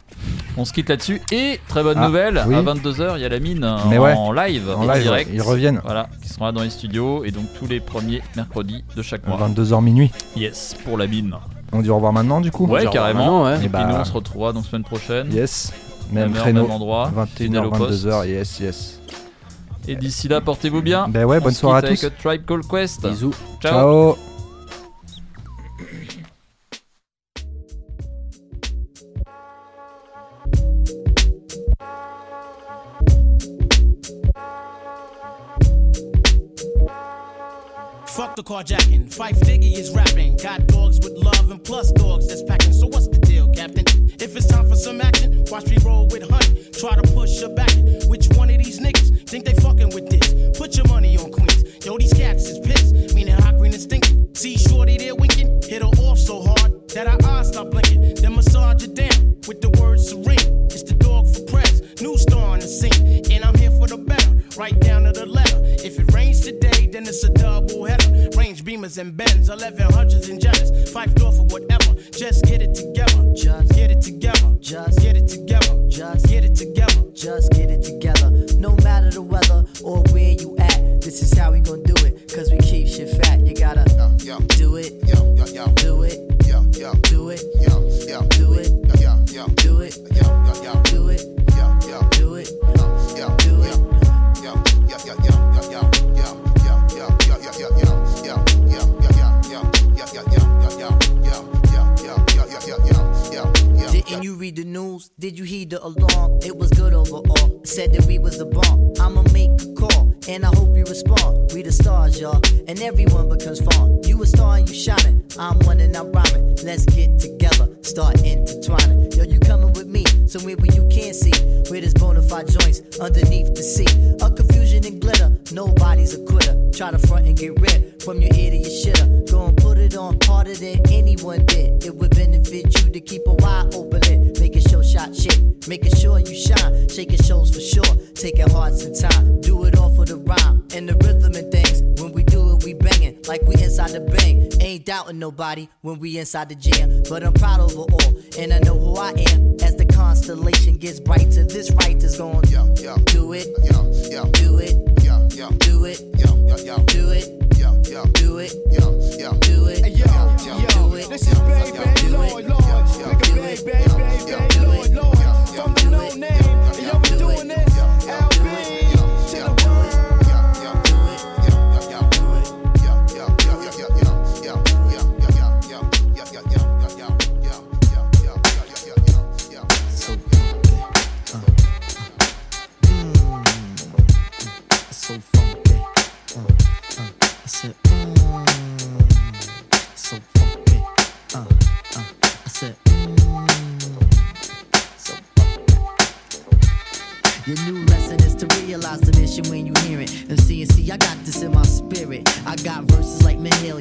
[SPEAKER 8] On se quitte là-dessus et très bonne
[SPEAKER 9] Ah,
[SPEAKER 8] nouvelle.
[SPEAKER 9] oui.
[SPEAKER 8] À 22h, il y a la mine
[SPEAKER 9] Mais
[SPEAKER 8] en,
[SPEAKER 9] ouais.
[SPEAKER 8] en live,
[SPEAKER 9] En live,
[SPEAKER 8] direct.
[SPEAKER 9] ils reviennent.
[SPEAKER 8] Voilà, qui seront là dans les studios et donc tous les premiers mercredis de chaque mois.
[SPEAKER 9] 22h minuit.
[SPEAKER 8] Yes, pour la mine.
[SPEAKER 9] On dit au revoir maintenant, du coup
[SPEAKER 8] Ouais, carrément.
[SPEAKER 7] ouais.
[SPEAKER 8] Et,
[SPEAKER 9] Et
[SPEAKER 8] puis
[SPEAKER 9] bah-
[SPEAKER 8] nous, on se retrouvera donc semaine prochaine.
[SPEAKER 9] Yes.
[SPEAKER 8] Même
[SPEAKER 9] créneau.
[SPEAKER 8] même endroit.
[SPEAKER 9] 21h,
[SPEAKER 8] fidèle au poste.
[SPEAKER 9] 22h, yes, yes.
[SPEAKER 8] Et d'ici là, portez-vous bien.
[SPEAKER 9] Ben ouais,
[SPEAKER 8] On
[SPEAKER 9] bonne
[SPEAKER 8] se
[SPEAKER 9] soirée à tous.
[SPEAKER 8] Avec A Tribe Called Quest.
[SPEAKER 7] Bisous.
[SPEAKER 8] Ciao.
[SPEAKER 9] Ciao.
[SPEAKER 22] Carjacking. Fife Diggy is rapping. Got dogs with love and plus dogs that's packing. So what's the deal, Captain? If it's time for some action, watch me roll with honey. Try to push her back. Which one of these niggas think they fucking with this? Put your money on Queens. Yo, these cats is pissed. Meaning hot green and stinking. See Shorty there winking. Hit her off so hard that her eyes stop blinking. Then massage her down with the word serene. It's the dog for press. New star on the scene. And I'm here for the better. Right down to the letter. If it rains today, then it's a double header. Range beamers and bends, 1100s and jetters. Five door for whatever. Just get it together. Just get it together. Just get it together. Just get it together.
[SPEAKER 23] Just get it together. No matter the weather or where you at, this is how we gon' do it. Cause we keep shit fat. You gotta do it. Do it. Do it. Do it. Do it. Do it. Do it. Do news? Did you heed the alarm? It was good overall. Said that we was the bomb. I'ma make a call, and I hope you respond. We the stars, y'all, and everyone becomes fun. You a star and you shining. I'm one and I'm rhyming. Let's get together, start intertwining. Yo, you coming with me somewhere where you can't see. Where there's bona fide joints underneath the sea. A confusion and glitter Nobody's a quitter. Try to front and get rid from your ear to your shitter. Go and put it on harder than anyone did. It would benefit you to keep a wide open lid shot shit, making sure you shine, shaking shows for sure, taking hearts and time, do it all for the rhyme and the rhythm and things. When we do it, we banging like we inside the bang. Ain't doubting nobody when we inside the jam, but I'm proud over all, and I know who I am. As the constellation gets brighter, this right is going. Do it. Do it. Do it. Do it. Do it. Do it. Do it. Do it.
[SPEAKER 24] This is baby, Lord, Lord, nigga, baby, baby, Lord, Lord, from the no name,
[SPEAKER 23] new lesson is to realize the mission when you hear it. And see, and see, I got this in my spirit. I got verses like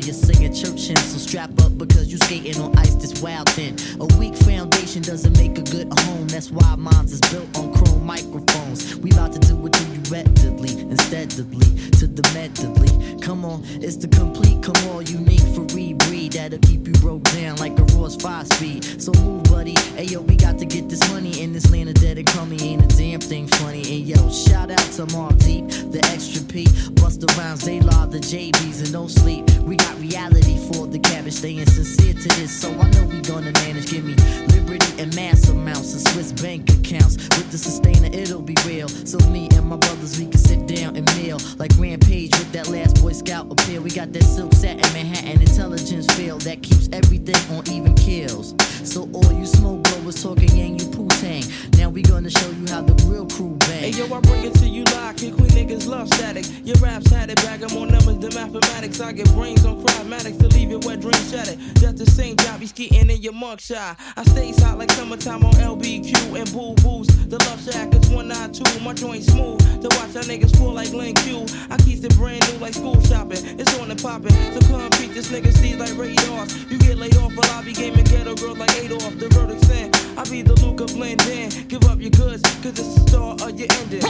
[SPEAKER 23] you're singing church hymns. So strap up because you skating on ice this wild thin. A weak foundation doesn't make a good home. That's why mine's is built on chrome microphones. We about to do it to you readily, insteadly, to the medley. Come on, it's the complete, come on, unique free breed that'll keep you broke down like a 5 speed. So move, buddy. Hey, yo, we got to get this money in this land of dead and crummy. Ain't a damn thing funny. And yo, shout out to Mark Deep, the extra P. Bust the rhymes, they law the JBs and no sleep. We got reality for the cabbage, staying sincere to this. So I know we gonna manage. Give me liberty and mass amounts and Swiss bank accounts. With the sustainer, it'll be real. So me and my brothers, we can sit down and meal. Like Rampage with that last Boy Scout appeal. We got that silk satin Manhattan intelligence feel that keeps everything on even kills. So all you smoke blowers talking yang, you poo tang. Now we gonna show you how the real crew bang.
[SPEAKER 24] Hey yo, I bring it to you live. Kick queen niggas love static. Your raps had it, bag 'em on numbers, the mathematics. I get brains on cryomatics to leave it wet, dream shattered. Just the same job, you skeeting in your mug shot. I stay hot like summertime on LBQ and boo boos. The love shack is 192. My joint smooth to watch our niggas fall like Link Q. I keep it brand new like school shopping. It's on and popping. So come beat this nigga see like radars. You get laid off while I be gaming ghetto girl like Adolf. The verdict saying I be the Luca blend in. Give up your goods, cause it's the start of your ending.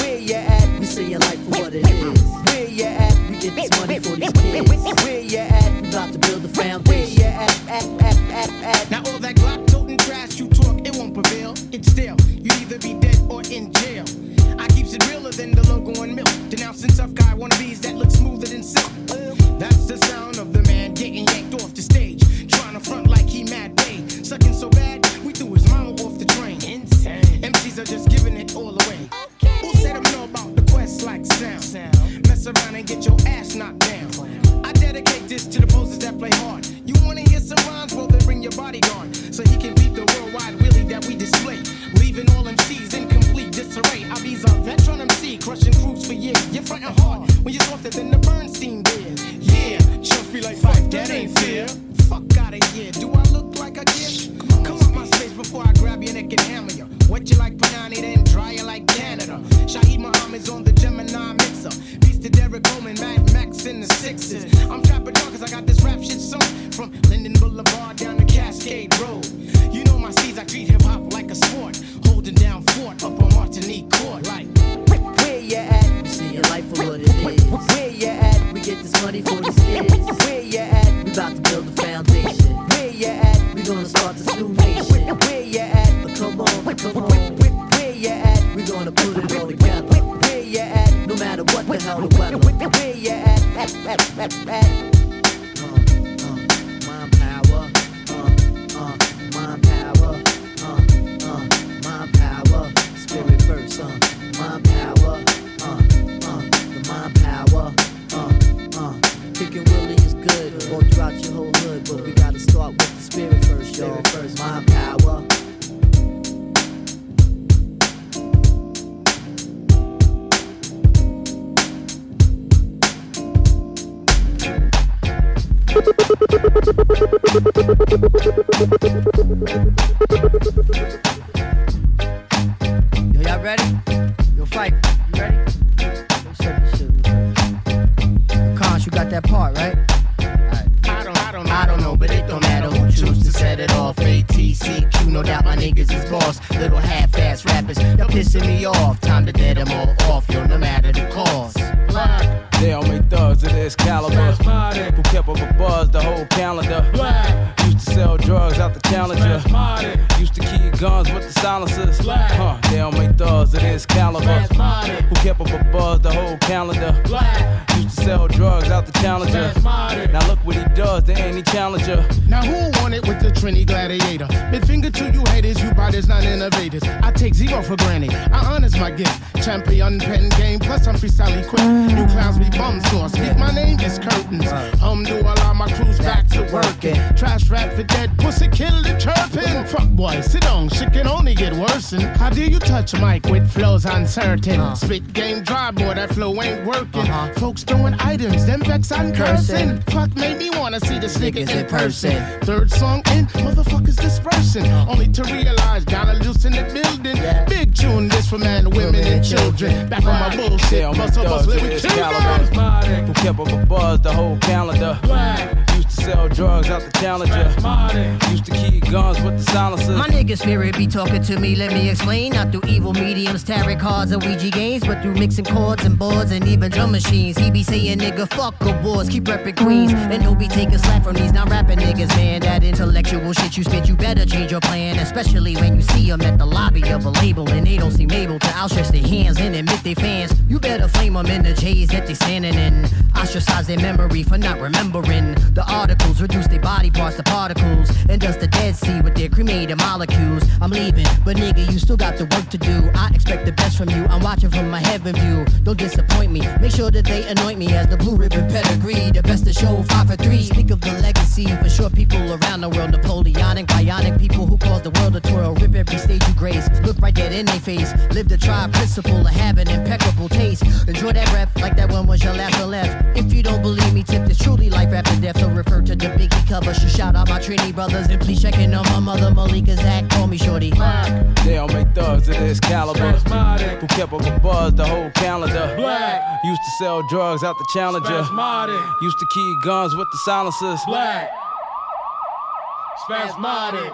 [SPEAKER 23] Where you at? We see your life for what it is. Where you at? We get this money for these kids. Where you at? We about to build a foundation. Where you at? At, at, at, kicking with
[SPEAKER 22] uncertain? Uh-huh. Spit game dry, boy, that flow ain't working. Uh-huh. Folks throwing items, them vex I'm cursing. Fuck made me wanna see the niggas in person. Third song in, motherfuckers dispersing. Uh-huh. Only to realize, gotta loosen the building. Big tune, this for men, women, and children. Back on my bullshit, bust up,
[SPEAKER 25] thugs
[SPEAKER 22] bust
[SPEAKER 25] of
[SPEAKER 22] live with
[SPEAKER 25] this caliber. Who kept up a buzz the whole calendar. To sell drugs out the challenger. Used to keep guns with the silencers.
[SPEAKER 26] My nigga spirit be talking to me, let me explain. Not through evil mediums, tarot cards, and Ouija games, but through mixing chords and boards and even drum machines. He be saying, nigga, fuck awards, keep reppin' Queens. And don't be taking slack from these non rapping niggas, man. That intellectual shit you spit, you better change your plan. Especially when you see them at the lobby of a label and they don't seem able to outstretch their hands and admit they fans. You better flame them in the J's that they standing in. Ostracize their memory for not remembering. The reduce their body parts to particles. And dust the Dead Sea with their cremated molecules. I'm leaving, but nigga, you still got the work to do. I expect the best from you. I'm watching from my heaven view. Don't disappoint me. Make sure that they anoint me as the blue ribbon pedigree. The best to show five for three. Speak of the legacy for sure people around the world. Napoleonic, bionic people who cause the world to twirl. Rip every stage you grace. Look right dead in their face. Live the tribe principle of having impeccable taste. Enjoy that breath like that one was your last or left. If you don't believe me, tip this truly life after death. So refer to the Biggie cover. So shout out my Trini brothers and please check in on my mother Malika Zach. Call me shorty.
[SPEAKER 25] They all make thugs of this caliber. Who kept up a buzz the whole calendar. Black. Used to sell drugs out the challenger. Used to key guns with the silencers.
[SPEAKER 27] Black. Spasmodic.